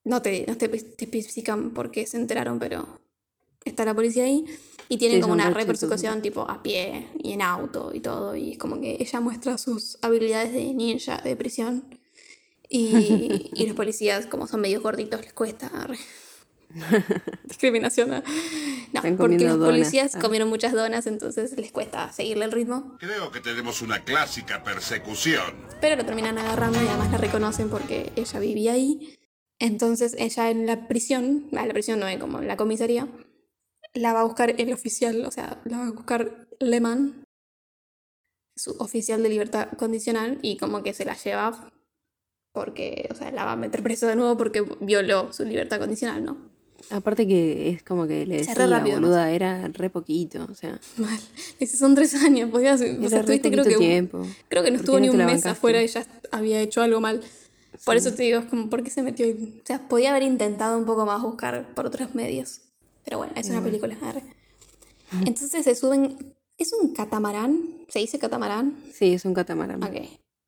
No te, no te, especifican por qué se enteraron, pero está la policía ahí y tienen como una repersecución tipo a pie y en auto y todo. Y es como que ella muestra sus habilidades de ninja de prisión y, *laughs* y los policías, como son medio gorditos, les cuesta. *laughs* Discriminación. No, porque los policías ah. comieron muchas donas, entonces les cuesta seguirle el ritmo. Creo que tenemos una clásica persecución. Pero lo terminan agarrando y además la reconocen porque ella vivía ahí. Entonces ella en la prisión, ah, la prisión no es como la comisaría, la va a buscar el oficial, o sea, la va a buscar Lehman, su oficial de libertad condicional, y como que se la lleva porque, o sea, la va a meter preso de nuevo porque violó su libertad condicional, ¿no? Aparte que es como que le decía, rápido, boluda, era re poquito, o sea. *laughs* Mal. Son tres años, podías, o sea, estuviste creo que, tiempo. creo que no estuvo ni un mes afuera y ya había hecho algo mal. Por eso te digo, es como, ¿por qué se metió ahí? O sea, podía haber intentado un poco más buscar por otros medios. Pero bueno, es una película. Entonces se suben, ¿es un catamarán? ¿Se dice catamarán? Sí, es un catamarán. Ok.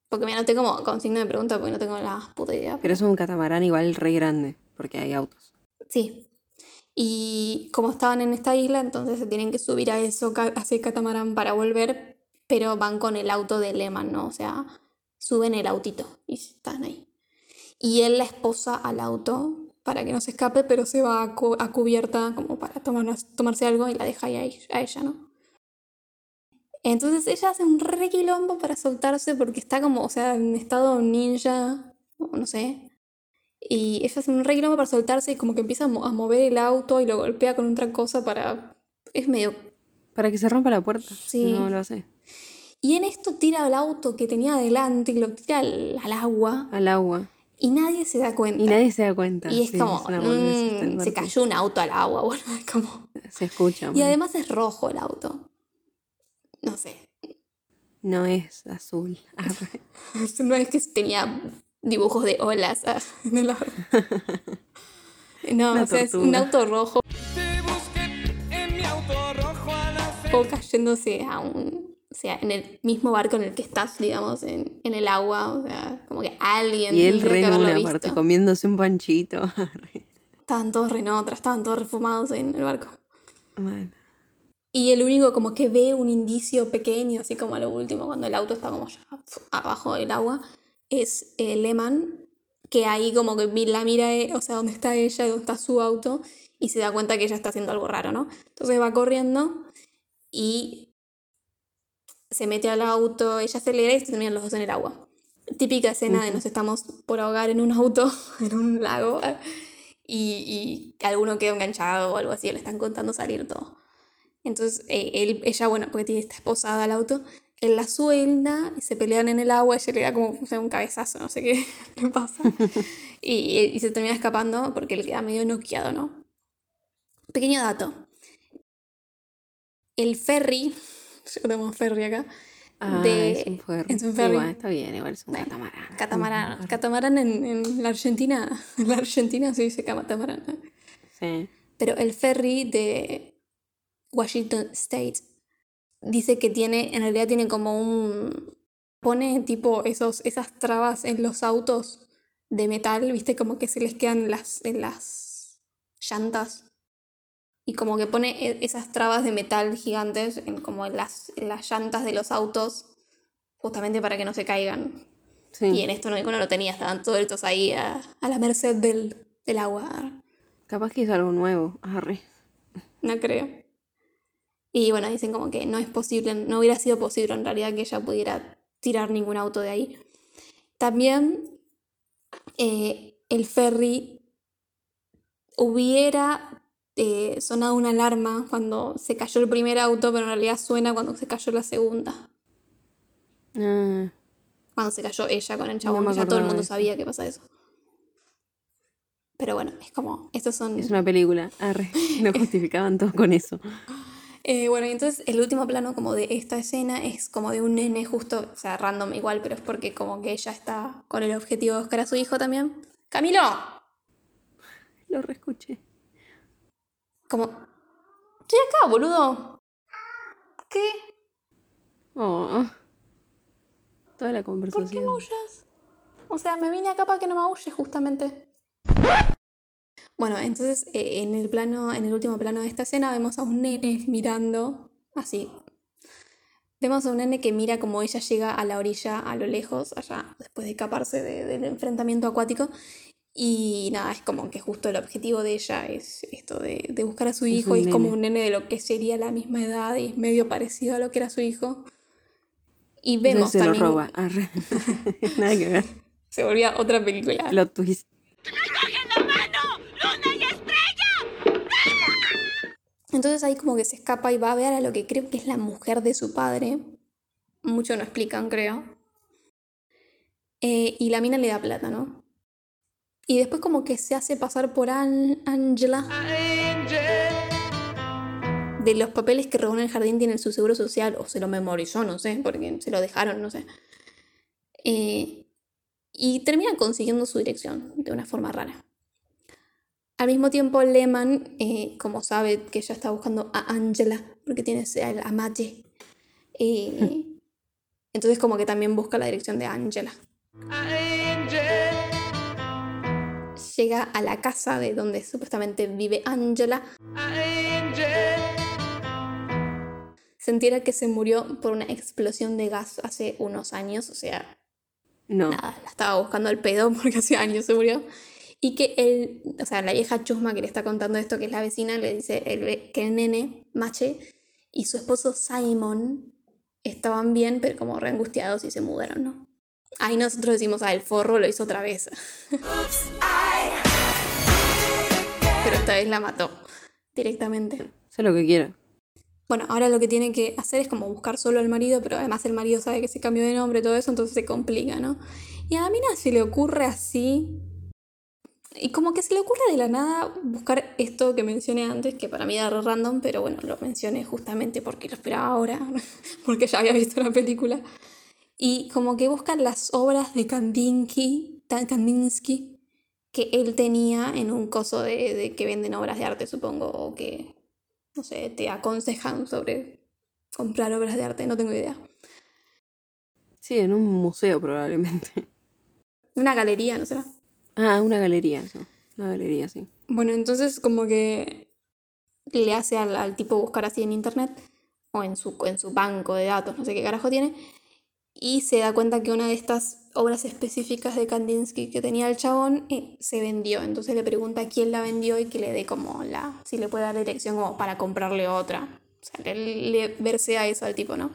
Porque me anoté como con signo de pregunta porque no tengo la puta idea. Pero es un catamarán igual re grande, porque hay autos. Sí. Y como estaban en esta isla, entonces se tienen que subir a eso, a ese catamarán para volver, pero van con el auto de Lehman, ¿no? O sea, suben el autito y están ahí. Y él la esposa al auto para que no se escape, pero se va a, cubierta como para tomar, tomarse algo y la deja ahí a ella, ¿no? Entonces ella hace un requilombo para soltarse porque está como, o sea, en estado ninja, no sé. Y ella hace un requilombo para soltarse y como que empieza a, mover el auto y lo golpea con otra cosa para... Es medio... Para que se rompa la puerta. Sí. No lo sé. Y en esto tira el auto que tenía adelante y lo tira al, agua. Al agua. Y nadie se da cuenta. Y nadie se da cuenta. Y es como, mm, se cayó un auto al agua, bueno, es como... *laughs* Se escucha. Y además es rojo el auto no sé. No es azul. *laughs* *laughs* no es que tenía dibujos de olas ah, *laughs* en el *laughs* No, o sea, es un auto rojo. en mi auto rojo O cayéndose a un. O sea, en el mismo barco en el que estás, digamos, en, en el agua. O sea, como que alguien. Y él re aparte, comiéndose un panchito. *laughs* estaban todos renotras, estaban todos refumados en el barco. Bueno. Y el único como que ve un indicio pequeño, así como a lo último, cuando el auto está como ya abajo del agua, es el Lehman, que ahí como que la mira, eh, o sea, donde está ella, donde está su auto, y se da cuenta que ella está haciendo algo raro, ¿no? Entonces va corriendo y se mete al auto, ella acelera y se terminan los dos en el agua. Típica escena de nos estamos por ahogar en un auto, *laughs* en un lago, y, y alguno queda enganchado o algo así, le están contando salir todo. Entonces eh, él, ella, bueno, porque tiene esta esposada al auto, él la suelda y se pelean en el agua, ella le da como un cabezazo, no sé qué *laughs* le pasa. y, y, se termina escapando porque él queda medio noqueado, ¿no? Pequeño dato. El ferry, yo tengo un ferry acá. Ah, es un ferry. Es un ferry. está bien, igual es un catamarán. Catamarán. *laughs* Catamarán en, en, la Argentina. En *laughs* la Argentina se dice catamarán. Sí. Pero el ferry de Washington State, dice que tiene, en realidad tiene como un, pone tipo esos, esas trabas en los autos de metal, viste, como que se les quedan las, en las llantas. Y como que pone e, esas trabas de metal gigantes en como en las, las llantas de los autos, justamente para que no se caigan. Y en esto no, no lo tenía, estaban todos estos ahí a, la merced del, del agua. Capaz que es algo nuevo, Harry. No creo. Y bueno, dicen como que no es posible, no hubiera sido posible en realidad que ella pudiera tirar ningún auto de ahí. También eh, el ferry hubiera eh, sonado una alarma cuando se cayó el primer auto, pero en realidad suena cuando se cayó la segunda. Ah, Cuando se cayó ella con el chabón, No ya todo el mundo sabía que pasa eso. Pero bueno, es como, estos son... es una película. Arre, *laughs* lo justificaban todo con eso. Eh, bueno, y entonces el último plano como de esta escena es como de un nene justo, o sea, random igual, pero es porque como que ella está con el objetivo de buscar a su hijo también. ¡Camilo! Lo reescuché. Como, estoy acá, boludo. ¿Qué? Oh. Toda la ¿Por qué conversación. maullas? O sea, me vine acá para que no maulles, justamente. Bueno, entonces eh, en el plano, en el último plano de esta escena vemos a un nene mirando así. Vemos a un nene que mira como ella llega a la orilla a lo lejos, allá, después de escaparse de- del enfrentamiento acuático. Y nada, es como que justo el objetivo de ella es esto de, de buscar a su Es hijo. y es como un nene de lo que sería la misma edad y es medio parecido a lo que era su hijo. Y vemos se también. lo roba. *laughs* Nada que ver. *laughs* Se volvía otra película. Plot twist. Entonces ahí como que se escapa y va a ver a lo que creo que es la mujer de su padre. Mucho no explican, creo. Eh, y la mina le da plata, ¿no? Y después como que se hace pasar por An- Angela. De los papeles que en el jardín tienen su seguro social, o se lo memorizó, no sé, porque se lo dejaron, no sé. Eh, y termina consiguiendo su dirección de una forma rara. Al mismo tiempo, Lehman, eh, como sabe que ella está buscando a Angela, porque tiene ese- a Maggie, eh, *laughs* entonces como que también busca la dirección de Angela. Llega a la casa de donde supuestamente vive Angela. Se entera que se murió por una explosión de gas hace unos años, o sea, No. nada, la estaba buscando al pedo porque hace años se murió. Y que él, o sea, la vieja chusma que le está contando esto, que es la vecina, le dice el- que el nene, Mache, y su esposo Simon estaban bien, pero como reangustiados y se mudaron, ¿no? Ahí nosotros decimos, ah, el forro lo hizo otra vez. pero esta vez la mató directamente. Sé lo que quiera. Bueno, ahora lo que tiene que hacer es como buscar solo al marido, pero además el marido sabe que se cambió de nombre y todo eso, entonces se complica, ¿no? Y a la mina se le ocurre así. Y como que se le ocurre de la nada buscar esto que mencioné antes, que para mí era random, pero bueno, lo mencioné justamente porque lo esperaba ahora, *laughs* porque ya había visto la película. Y como que buscan las obras de Kandinsky, Kandinsky que él tenía en un coso de, de que venden obras de arte, supongo, o que no sé, te aconsejan sobre comprar obras de arte, no tengo idea. Sí, en un museo probablemente. Una galería, ¿no será? Ah, una galería. Una galería, sí. Bueno, entonces como que le hace al, al tipo buscar así en internet o en su, en su banco de datos, no sé qué carajo tiene, y se da cuenta que una de estas obras específicas de Kandinsky que tenía el chabón eh, se vendió. Entonces le pregunta quién la vendió y que le dé como la, si le puede dar dirección como para comprarle otra. O sea, le, le versea eso al tipo, ¿no?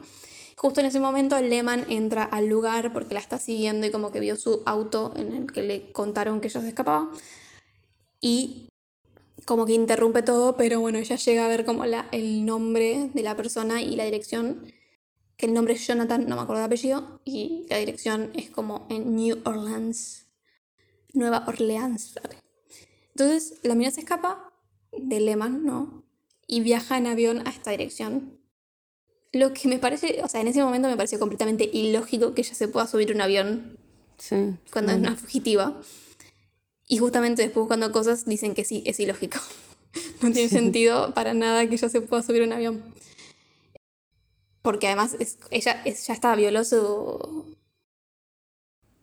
Justo en ese momento Lehman entra al lugar porque la está siguiendo y como que vio su auto en el que le contaron que ella se escapaba. Y como que interrumpe todo, pero bueno, ella llega a ver como la, el nombre de la persona y la dirección, que el nombre es Jonathan, no me acuerdo de apellido, y la dirección es como en New Orleans, Nueva Orleans. Entonces la mina se escapa de Lehman, ¿no? Y viaja en avión a esta dirección. Lo que me parece, o sea, en ese momento me pareció completamente ilógico que ella se pueda subir un avión Sí. cuando es una fugitiva. Y justamente después buscando cosas dicen que sí, es ilógico. *laughs* No tiene sentido para nada que ella se pueda subir un avión. Porque además es- ella es- ya está, violó su...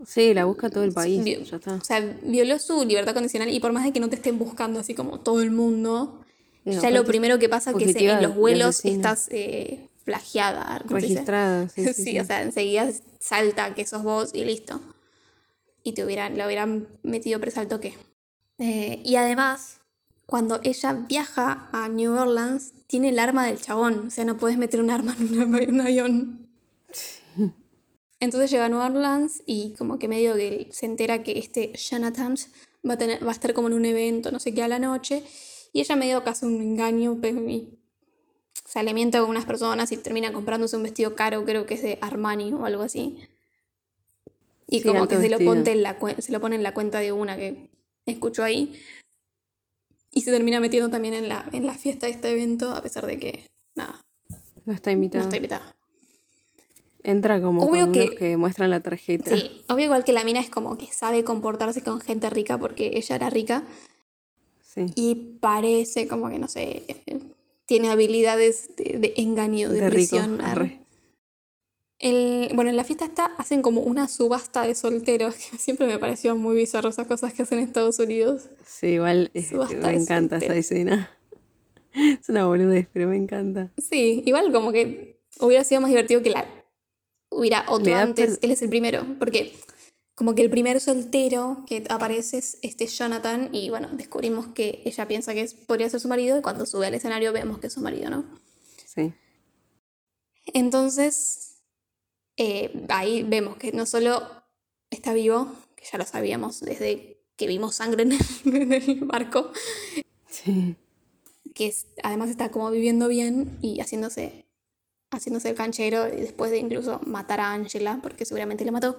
Sí, la busca todo el país. Ya está. O sea, violó su libertad condicional y por más de que no te estén buscando así como todo el mundo, ya lo primero que pasa es que se- en los vuelos estás eh, plagiada. Registrada, sí, Sí, *laughs* sí, sí. o sea, enseguida salta que sos vos y listo. Y te hubieran, la hubieran metido presa al toque. Eh, y además, cuando ella viaja a New Orleans, tiene el arma del chabón. O sea, no puedes meter un arma en un, avión. *laughs* Entonces llega a New Orleans y como que medio que se entera que este Jonathan va a, tener, va a estar como en un evento, no sé qué, a la noche. Y ella medio que hace un engaño y se alimenta con unas personas y termina comprándose un vestido caro, creo que es de Armani o algo así. Y como que se lo, pone en la, se lo pone en la cuenta de una que escucho ahí. Y se termina metiendo también en la, en la fiesta de este evento, a pesar de que, nada. No está invitada. No está invitada. Entra como obvio que, que muestran la tarjeta. Sí, obvio igual que la mina es como que sabe comportarse con gente rica porque ella era rica. Sí. Y parece como que, no sé, tiene habilidades de, engaño, de, presión. El, bueno, en la fiesta está, hacen como una subasta de solteros, *laughs* que siempre me pareció muy bizarro esas cosas que hacen en Estados Unidos. Sí, igual este, me encanta esa escena. *laughs* Es una boludez, pero me encanta. Sí, igual como que hubiera sido más divertido que la hubiera otro antes, él es el primero, porque como que el primer soltero que aparece es este Jonathan y bueno, descubrimos que ella piensa que es, podría ser su marido y cuando sube al escenario vemos que es su marido, ¿no? Sí. Entonces, eh, ahí vemos que no solo está vivo, que ya lo sabíamos desde que vimos sangre en el, *laughs* barco, sí. que además está como viviendo bien y haciéndose haciéndose el canchero y después de incluso matar a Angela, porque seguramente le mató.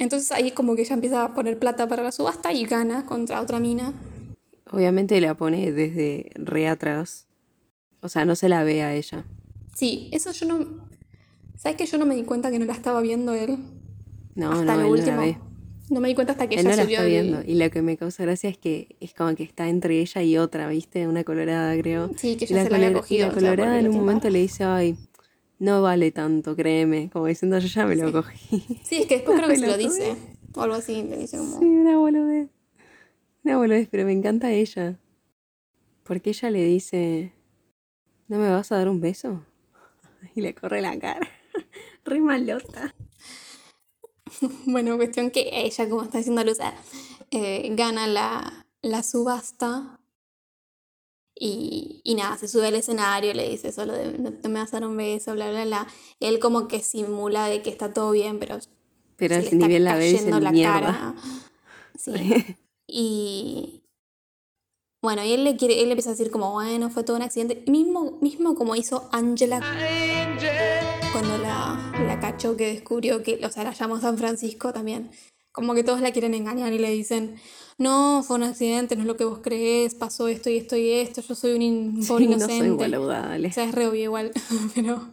Entonces ahí como que ella empieza a poner plata para la subasta y gana contra otra mina. Obviamente la pone desde re atrás. O sea, no se la ve a ella. Sí, eso yo no... ¿Sabes que yo no me di cuenta que no la estaba viendo él? No, hasta no, lo último. No, la ve. no me di cuenta hasta que él ella no la está viendo. Y lo que me causa gracia es que es como que está entre ella y otra, ¿viste? Una colorada, creo. Sí, que ella se la había cogido. Y la colorada en un momento le dice, ay, no vale tanto, créeme. Como diciendo, yo ya me lo cogí. Sí, es que después creo que se lo *laughs* dice. O algo así, le dice como... Sí, una boludez. Una boludez, pero me encanta ella. Porque ella le dice, ¿no me vas a dar un beso? *laughs* Y le corre la cara. *laughs* Re malota. Bueno, cuestión que ella, como está diciendo Luz, eh, gana la, la subasta y, y, nada, se sube al escenario, le dice solo de no, me vas a dar un beso, bla, bla, bla. él como que simula de que está todo bien, pero, pero se le está nivel cayendo la, la cara. Sí. y bueno, y él le quiere, él le empieza a decir como, bueno, fue todo un accidente. Mismo, mismo como hizo Angela cuando la, la cachó que descubrió que, o sea, la llamó San Francisco también. Como que todos la quieren engañar y le dicen, no, fue un accidente, no es lo que vos crees, pasó esto y esto y esto, yo soy un pobre inocente. No soy igual, O sea, es re obvio igual, *laughs* pero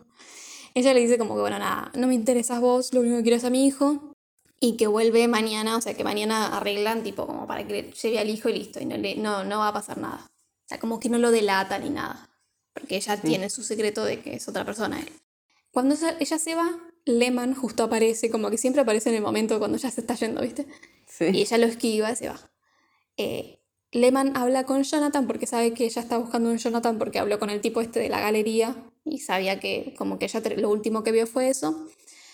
ella le dice como que, bueno, nada, no me interesas vos, lo único que quiero es a mi hijo y que vuelve mañana, o sea, que mañana arreglan tipo como para que lleve al hijo y listo, y no, le, no, no va a pasar nada. O sea, como que no lo delata ni nada, porque ella tiene su secreto de que es otra persona él. Cuando ella se va, Lehman justo aparece, como que siempre aparece en el momento cuando ya se está yendo, ¿viste? Sí. Y ella lo esquiva y se va. Eh, Lehman habla con Jonathan porque sabe que ella está buscando un Jonathan porque habló con el tipo este de la galería y sabía que como que ella lo último que vio fue eso.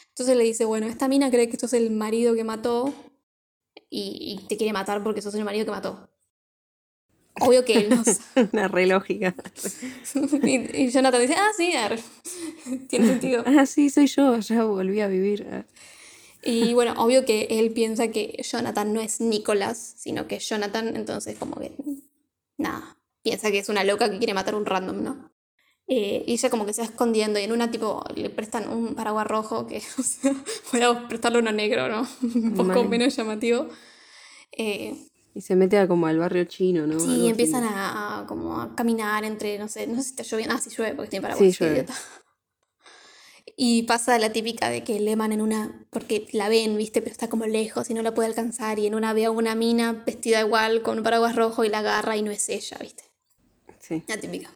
Entonces le dice, bueno, esta mina cree que sos el marido que mató y, te quiere matar porque sos el marido que mató. Obvio que *laughs* él no Una re lógica. *laughs* y, Jonathan dice, ah, sí, *laughs* tiene sentido. Ah, sí, soy yo, ya volví a vivir. Y bueno, obvio que él piensa que Jonathan no es Nicolás, sino que es Jonathan, entonces como que nada, piensa que es una loca que quiere matar un random, ¿no? Eh, y ella como que se va escondiendo y en una tipo le prestan un paraguas rojo que o sea, voy a prestarle uno negro, ¿no? Un poco menos llamativo. Eh, y se mete a como al barrio chino, ¿no? Sí, empiezan a, como a caminar entre, no sé, no sé si está lloviendo, ah, sí llueve porque tiene paraguas, sí, idiota. Y pasa la típica de que Lehman en una, porque la ven, viste, pero está como lejos y no la puede alcanzar. Y en una ve a una mina vestida igual con un paraguas rojo y la agarra y no es ella, viste. Sí. La típica.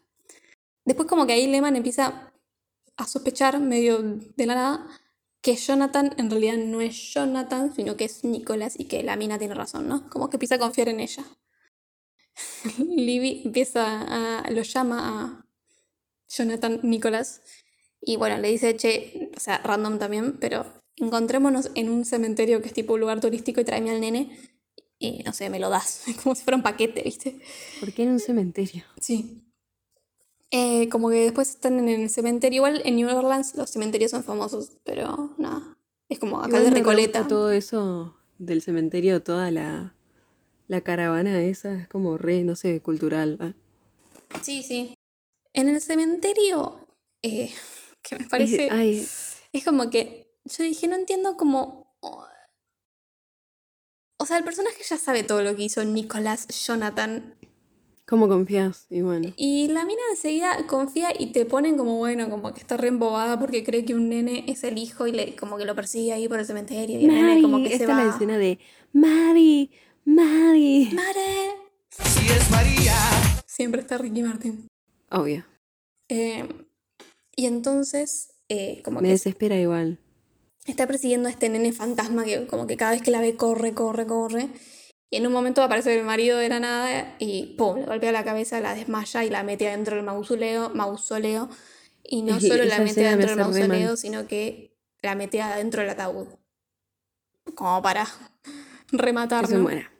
Después como que ahí Lehman empieza a sospechar medio de la nada que Jonathan en realidad no es Jonathan, sino que es Nicolás y que la mina tiene razón, ¿no? Como que empieza a confiar en ella. *laughs* Libby empieza a, lo llama a Jonathan Nicolás y bueno, le dice, che, o sea, random también, pero encontrémonos en un cementerio que es tipo un lugar turístico y tráeme al nene y no sé, me lo das, *laughs* como si fuera un paquete, ¿viste? ¿Por qué en un cementerio? Sí. Eh, como que después están en el cementerio. Igual en New Orleans los cementerios son famosos, pero nada. Es como acá de Recoleta. todo eso del cementerio, toda la, la caravana esa, es como re, no sé, cultural. ¿eh? Sí, sí. En el cementerio, eh, *laughs* que me parece... Es como que yo dije, no entiendo cómo... O sea, el personaje ya sabe todo lo que hizo Nicolás Jonathan. ¿Cómo confías? Y bueno. Y la mina enseguida confía y te ponen como, bueno, como que está re embobada porque cree que un nene es el hijo y le, como que lo persigue ahí por el cementerio. Y el nene como que esta se va. es la escena de Mari, Mari. ¡Mare! Si es María. Siempre está Ricky Martin. Obvio. Eh, y entonces, eh, como Me que desespera igual. está persiguiendo a este nene fantasma que como que cada vez que la ve corre, corre, corre. Y en un momento aparece el marido de la nada y ¡pum! Le golpea la cabeza, la desmaya y la mete adentro del mausoleo. mausoleo y no solo la mete adentro del mausoleo, sino que la mete adentro del ataúd. Como para *laughs* muera.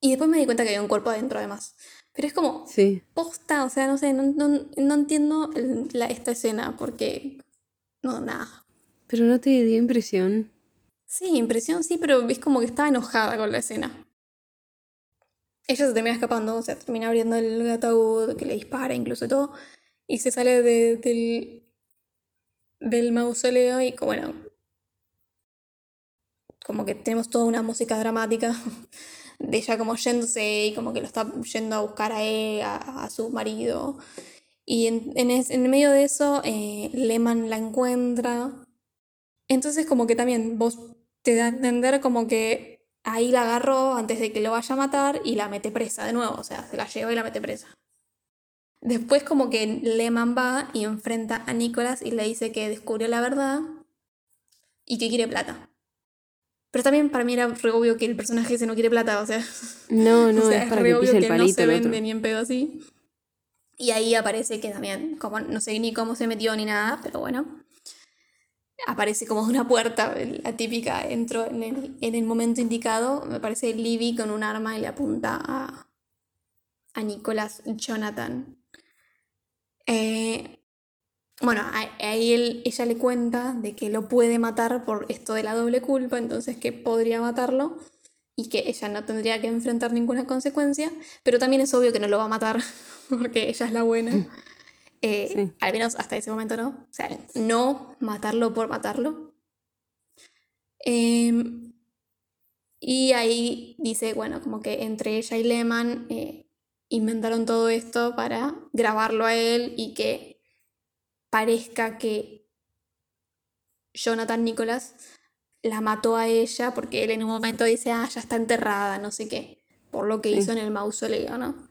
Y después me di cuenta que había un cuerpo adentro además. Pero es como Sí. posta, o sea, no sé, no, no- no entiendo el- la- esta escena porque... No, nada. Pero no te dio impresión. Sí, impresión sí, pero es como que estaba enojada con la escena. Ella se termina escapando, o sea, termina abriendo el ataúd, que le dispara incluso y todo, y se sale de- del, del mausoleo y como, bueno, como que tenemos toda una música dramática de ella como yéndose y como que lo está yendo a buscar a él, a, a su marido. Y en, en, es- en medio de eso, eh, Lehman la encuentra. Entonces como que también vos te da a entender como que ahí la agarró antes de que lo vaya a matar y la mete presa de nuevo, o sea, se la lleva y la mete presa. Después como que Lehman va y enfrenta a Nicholas y le dice que descubrió la verdad y que quiere plata. Pero también para mí era re obvio que el personaje ese no quiere plata, o sea, No, no, *laughs* o sea, es para re que obvio pise el que no se otro. vende ni en pedo así. Y ahí aparece que también, como no sé ni cómo se metió ni nada, pero bueno. Aparece como de una puerta, la típica, entró en el, en el momento indicado, me parece Libby con un arma y le apunta a, a Nicholas Jonathan. Eh, bueno, ahí él- ella le cuenta de que lo puede matar por esto de la doble culpa, entonces que podría matarlo y que ella no tendría que enfrentar ninguna consecuencia, pero también es obvio que no lo va a matar *laughs* porque ella es la buena. Eh, Sí. Al menos hasta ese momento no. O sea, no matarlo por matarlo. Em, y ahí dice, bueno, como que entre ella y Lehman eh, inventaron todo esto para grabarlo a él y que parezca que Jonathan Nicholas la mató a ella porque él en un momento dice, ah, ya está enterrada, no sé qué, por lo que Sí. hizo en el mausoleo, ¿no?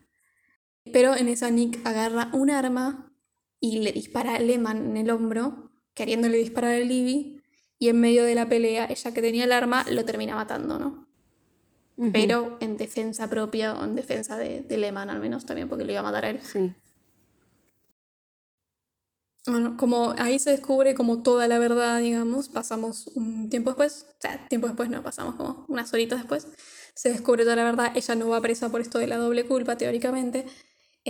Pero en esa Nick agarra un arma y le dispara a Lehman en el hombro, queriéndole disparar a Libby, y en medio de la pelea, ella que tenía el arma lo termina matando, ¿no? Ujú. Pero en defensa propia o en defensa de, de Lehman al menos también, porque le iba a matar a él. Sí. Bueno, como ahí se descubre como toda la verdad, digamos, pasamos un tiempo después, o sea, tiempo después no, pasamos como unas horitas después, se descubre toda la verdad, ella no va presa por esto de la doble culpa, teóricamente.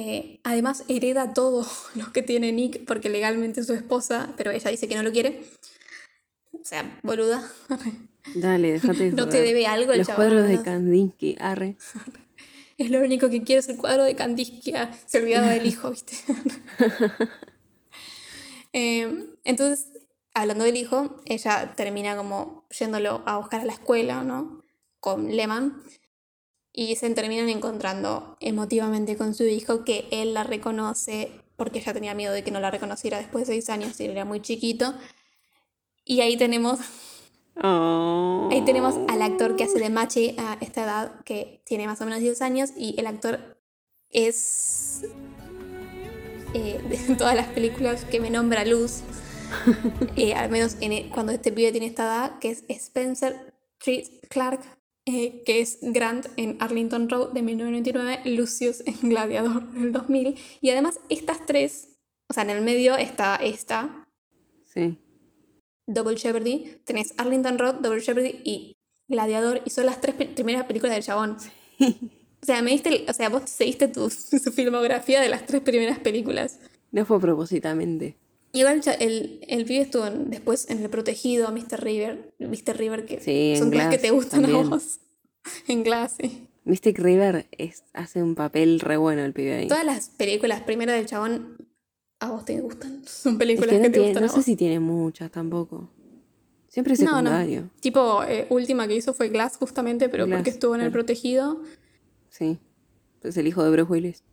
Eh, además, hereda todo *laughs* lo que tiene Nick, porque legalmente es su esposa, pero ella dice que no lo quiere. O sea, boluda. *laughs* Dale, déjate de ¿No te debe algo el Los chabón, cuadros de no? Kandinsky, arre. *laughs* Es lo único que quiero, es el cuadro de Kandinsky. Ah, Se olvidaba del hijo, ¿viste? Eh, entonces, hablando del hijo, ella termina como yéndolo a buscar a la escuela, ¿no? Con Lehman. Y se terminan encontrando emotivamente con su hijo, que él la reconoce porque ella tenía miedo de que no la reconociera después de seis años y él era muy chiquito. Y ahí tenemos Oh. Ahí tenemos al actor que hace de Machi a esta edad, que tiene más o menos 10 años, y el actor es eh, de *laughs* todas las películas que me nombra Luz, *laughs* eh, al menos en e- cuando este pibe tiene esta edad, que es Spencer Treat Clark, eh, que es Grant en Arlington Road de 1999, Lucius en Gladiador del 2000, y además estas tres, o sea, en el medio está esta, Sí. Double Jeopardy, tenés Arlington Road, Double Jeopardy y Gladiador, y son las tres primeras películas del chabón. O sea, me diste, o sea, vos seguiste tu, *laughs* su filmografía de las tres primeras películas. No fue propósitamente. Igual el, el, el pibe estuvo en- después en El Protegido, Mr. River, Mr. River, que Sí, son las que te gustan a también. vos. *laughs* en sí. Mystic River es, hace un papel re bueno el pibe ahí. Todas las películas primero del chabón a vos te gustan. *laughs* Son películas Es que, no, te tiene- gustan. no a sé vos. si tiene muchas tampoco. Siempre es No, no. secundario. Tipo, eh, última que hizo fue Glass justamente, pero Glass, porque estuvo en el claro. protegido. Sí. Es el hijo de Bruce Willis.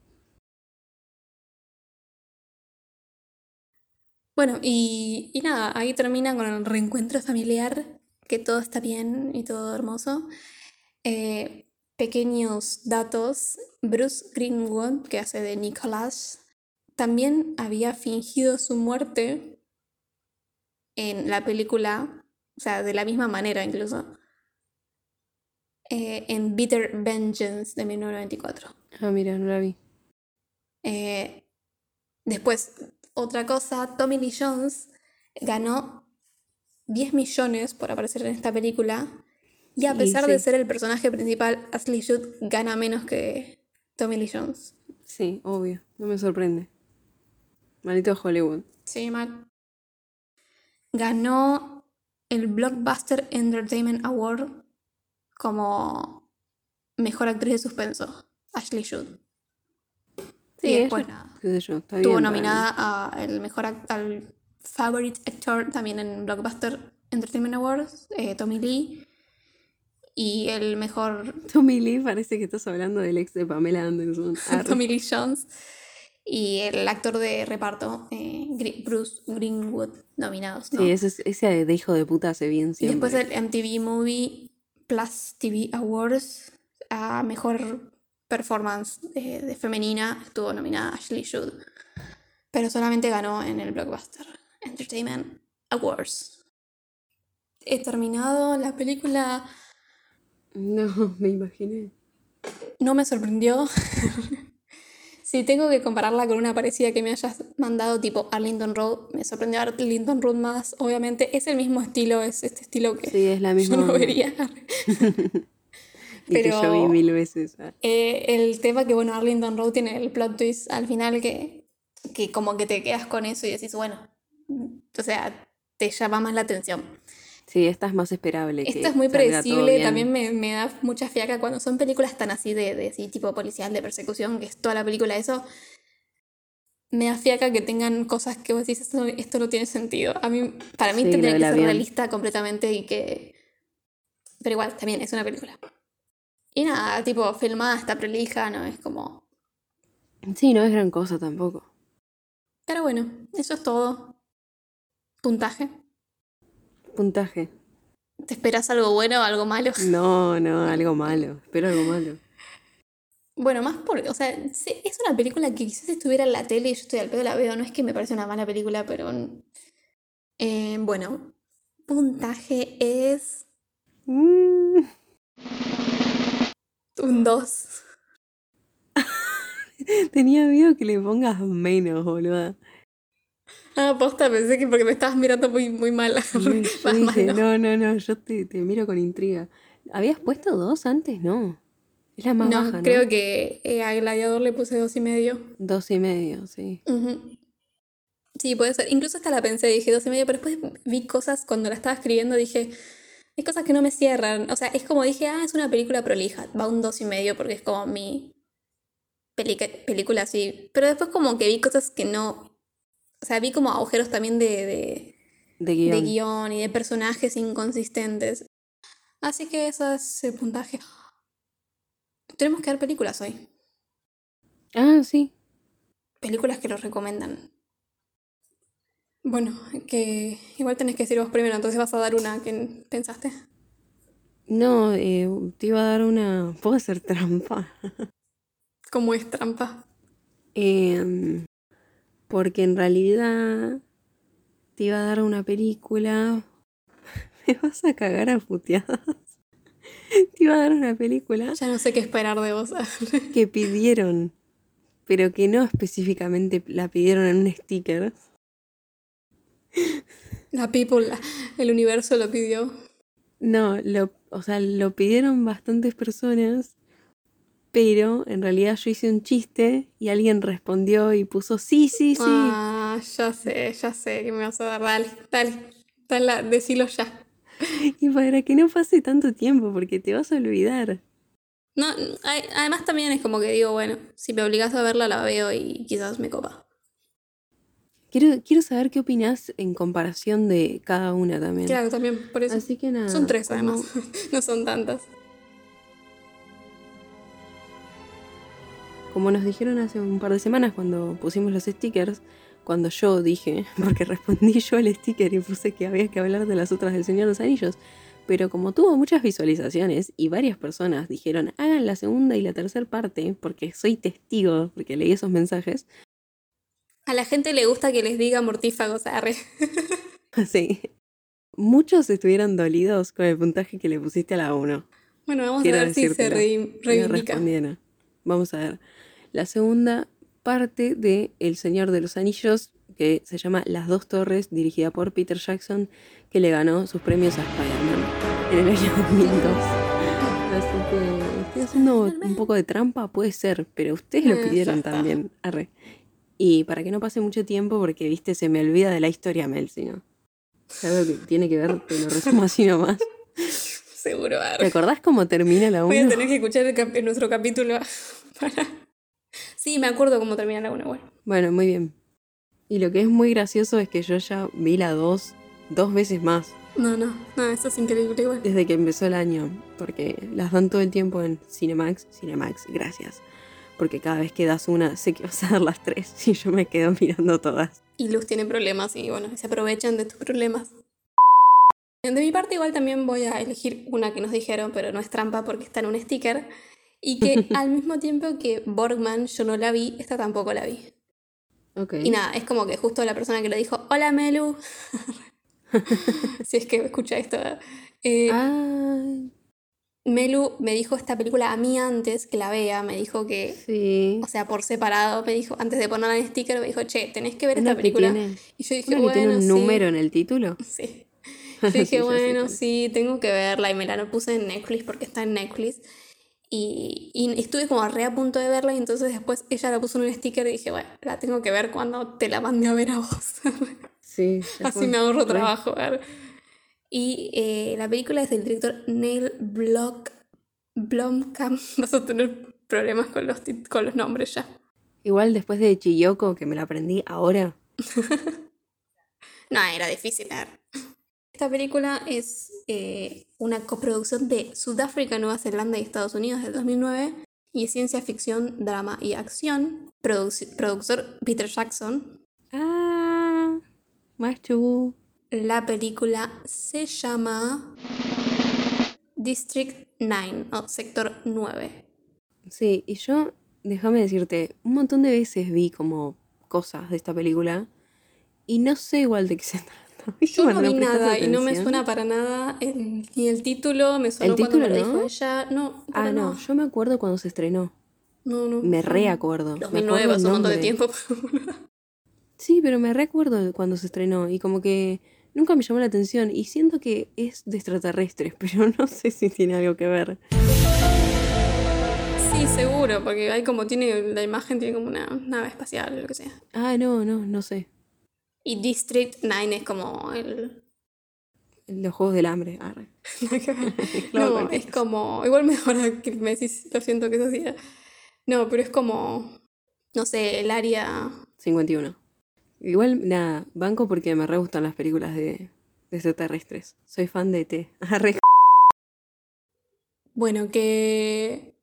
Bueno, y, y nada, ahí termina con el reencuentro familiar, que todo está bien y todo hermoso. Eh, pequeños datos, Bruce Greenwood, que hace de Nicholas, también había fingido su muerte en la película, o sea, de la misma manera incluso, eh, en Bitter Vengeance de 1994. Ah, mira, no la vi. Eh, después, otra cosa, Tommy Lee Jones ganó 10 millones por aparecer en esta película. Y a Y pesar de ser el personaje principal, Ashley Judd gana menos que Tommy Lee Jones. Sí, obvio. No me sorprende. Maldito Hollywood. Sí, mal. Ganó el Blockbuster Entertainment Award como mejor actriz de suspenso, Ashley Judd. Sí, y después nada. yo, Estuvo bien nominada a el mejor al favorite actor también en Blockbuster Entertainment Awards, eh, Tommy Lee. Y el mejor. *laughs* Tommy Lee parece que estás hablando del ex de Pamela Anderson. *laughs* Tommy Lee Jones. Y el actor de reparto, eh, Bruce Greenwood, nominados. ¿no? Sí, ese, es- ese de hijo de puta hace bien y siempre. después el MTV Movie Plus TV Awards a mejor performance de, de femenina estuvo nominada Ashley Judd. Pero solamente ganó en el Blockbuster Entertainment Awards. He terminado la película. No, *laughs* me imaginé. No me sorprendió. *laughs* si tengo que compararla con una parecida que me hayas mandado, tipo Arlington Road, me sorprendió Arlington Road más, obviamente. Es el mismo estilo, es este estilo que Sí, es la yo misma. no vería. *laughs* y que yo vi pero- mil veces. Ah, Eh, el tema que, bueno, Arlington Road tiene el plot twist al final que, que como que te quedas con eso y decís, bueno, o sea, te llama más la atención. Sí, esta es más esperable. que Esta es muy predecible, también me, me da mucha fiaca cuando son películas tan así de, de así, tipo policial, de persecución, que es toda la película eso. Me da fiaca que tengan cosas que vos decís, esto, no- esto no tiene sentido. A mí, para mí Sí, tendría que ser avión. realista completamente y que... Pero igual, también es una película. Y nada, tipo, filmada está prolija, no es como... Sí, no es gran cosa tampoco. Pero bueno, eso es todo. Puntaje. Puntaje. ¿Te esperas algo bueno o algo malo? *laughs* No, no, algo malo. Espero algo malo. Bueno, más por. O sea, es una película que quizás estuviera en la tele y yo estoy al pedo la veo. No es que me parece una mala película, pero. eh, bueno, puntaje es Mm, un 2. *laughs* tenía miedo que le pongas menos, boluda. Ah, posta, pensé que porque me estabas mirando muy, muy mal. *laughs* Yo dije, no, no, no, yo te, te miro con intriga. ¿Habías puesto dos antes? No. Es la más No, baja, ¿no? creo que eh, a Gladiador le puse dos y medio. Dos y medio, sí. Sí, puede ser. Incluso hasta la pensé, dije dos y medio, pero después vi cosas cuando la estaba escribiendo, dije, hay cosas que no me cierran. O sea, es como dije, ah, es una película prolija, va un dos y medio porque es como mi película así. Pero después como que vi cosas que no, o sea, vi como agujeros también de, de, De guion. de guion y de personajes inconsistentes. Así que ese es el puntaje. Tenemos que ver películas hoy. Ah, sí. Películas que nos recomiendan. Bueno, que igual tenés que decir vos primero, entonces vas a dar una que pensaste. No, eh, te iba a dar una... ¿Puedo hacer trampa? *laughs* ¿Cómo es trampa? Em, porque en realidad te iba a dar una película. *laughs* Me vas a cagar a puteadas. *laughs* Te iba a dar una película Ya no sé qué esperar de vos. que pidieron, pero que no específicamente la pidieron en un sticker. La people, la- el universo lo pidió. No, lo, o sea, lo pidieron bastantes personas, pero en realidad yo hice un chiste y alguien respondió y puso sí, sí, sí. Ah, ya sé, ya sé que me vas a dar. Dale, dale, dale, decilo ya. *laughs* Y para que no pase tanto tiempo, porque te vas a olvidar. No, además también es como que digo, bueno, si me obligas a verla, la veo y quizás me copa. Quiero, quiero saber qué opinas en comparación de cada una también. Claro, también, por eso. Así que nada. Son tres además, *laughs* no son tantas. Como nos dijeron hace un par de semanas cuando pusimos los stickers, cuando yo dije, *laughs* porque respondí yo al sticker y puse que había que hablar de las otras del Señor de los Anillos, pero como tuvo muchas visualizaciones y varias personas dijeron hagan la segunda y la tercera parte, porque soy testigo, porque leí esos mensajes. A la gente le gusta que les diga mortífagos, arre. *laughs* sí. Muchos estuvieron dolidos con el puntaje que le pusiste a la 1. Bueno, vamos a ver si se reivindica. Vamos a ver. La segunda parte de El Señor de los Anillos, que se llama Las dos torres, dirigida por Peter Jackson, que le ganó sus premios a Spider-Man en el año 2002. Así que estoy haciendo un poco de trampa, puede ser, pero ustedes lo eh, pidieron también. Arre. Y para que no pase mucho tiempo, porque viste, se me olvida de la historia, Mel, si no. Algo que tiene que ver, te lo resumo así nomás. *laughs* Seguro. Arre. ¿Te acordás cómo termina la 1? Voy a tener que escuchar el nuestro capítulo *laughs* Sí, me acuerdo cómo termina la 1, bueno. Bueno, muy bien. Y lo que es muy gracioso es que yo ya vi la 2 dos veces más. No, no, no, eso es increíble igual. Desde que empezó el año, porque las dan todo el tiempo en Cinemax. Cinemax, gracias. Porque cada vez que das una, sé que vas a dar las tres *laughs* y yo me quedo mirando todas. Y Luz tiene problemas y bueno, se aprovechan de tus problemas. De mi parte igual también voy a elegir una que nos dijeron, pero no es trampa porque está en un sticker. Y que *laughs* al mismo tiempo que Borgman yo no la vi, esta tampoco la vi. Okay. Y nada, es como que justo la persona que lo dijo, hola Melu, *laughs* si es que escucha esto. Eh, ah. Melu me dijo esta película a mí antes que la vea, me dijo que, sí. o sea, por separado, me dijo, antes de ponerla en sticker, me dijo, che, tenés que ver esta película. y yo dije, bueno, tiene un número en el título? *laughs* Sí. *laughs* Yo dije, bueno, sí, tengo que verla y me la puse en Netflix porque está en Netflix. Y, y, estuve como re a punto de verla y entonces después ella la puso en un sticker y dije, bueno, la tengo que ver cuando te la mande a ver a vos. *laughs* Sí. Así me ahorro trabajo. Y eh, la película es del director Neil Block Blomkamp. *laughs* Vas a tener problemas con los, con los nombres ya. Igual después de Chiyoko, que me la aprendí ahora. *laughs* no, era difícil. Esta película es eh, una coproducción de Sudáfrica, Nueva Zelanda y Estados Unidos del 2009 y es ciencia ficción, drama y acción. productor Peter Jackson. Ah, más La película se llama District 9 o Sector 9. Sí, y yo, déjame decirte, un montón de veces vi como cosas de esta película y no sé igual de qué se *laughs* trata. Yo no vi nada y no me suena para nada ni el título, me suena cuando me lo dijo ella. No, ah, no, yo me acuerdo cuando se estrenó. No, no. Me reacuerdo. 2009 hace un montón de tiempo. *laughs* sí, pero me recuerdo cuando se estrenó y como que nunca me llamó la atención y siento que es de extraterrestres, *laughs* pero no sé si tiene algo que ver. Sí, seguro, porque hay como tiene la imagen tiene como una nave espacial o lo que sea. Ah, no, no, no sé. Y District 9 es como el... Los Juegos del Hambre. *laughs* no, es como... Igual mejor que me decís, lo siento que eso así. No, pero es como... No sé, el área... 51. Igual, nada, banco porque me re gustan las películas de, de extraterrestres. Soy fan de E.T. *laughs* bueno, que...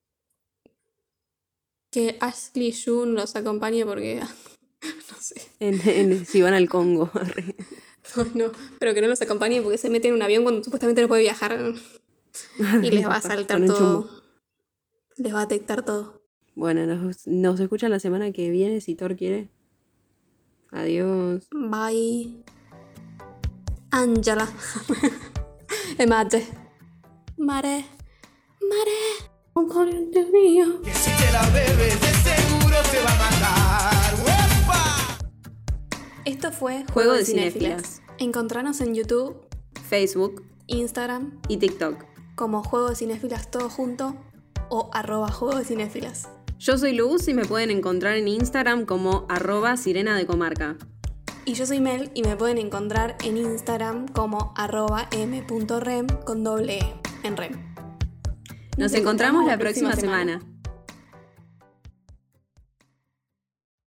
Que Ashley June los acompañe porque *laughs* no sé. En, si van al Congo. *laughs* no, no, pero que no los acompañe porque se mete en un avión cuando supuestamente no puede viajar. Y les va a saltar todo. Les va a detectar todo. Bueno, nos, nos escuchan la semana que viene si Thor quiere. Adiós. Bye. Angela. *laughs* mate. Mare. Mare. mío. Que si te la bebes, de seguro te va a matar. Esto fue Juego de Cinéfilas. Encontranos en YouTube, Facebook, Instagram y TikTok como Juego de Cinéfilas todo junto o arroba Juego de Cinéfilas. Yo soy Luz y me pueden encontrar en Instagram como arroba Sirena de Comarca. Y yo soy Mel y me pueden encontrar en Instagram como arroba m.rem con doble E en rem. Nos, encontramos, la próxima, semana.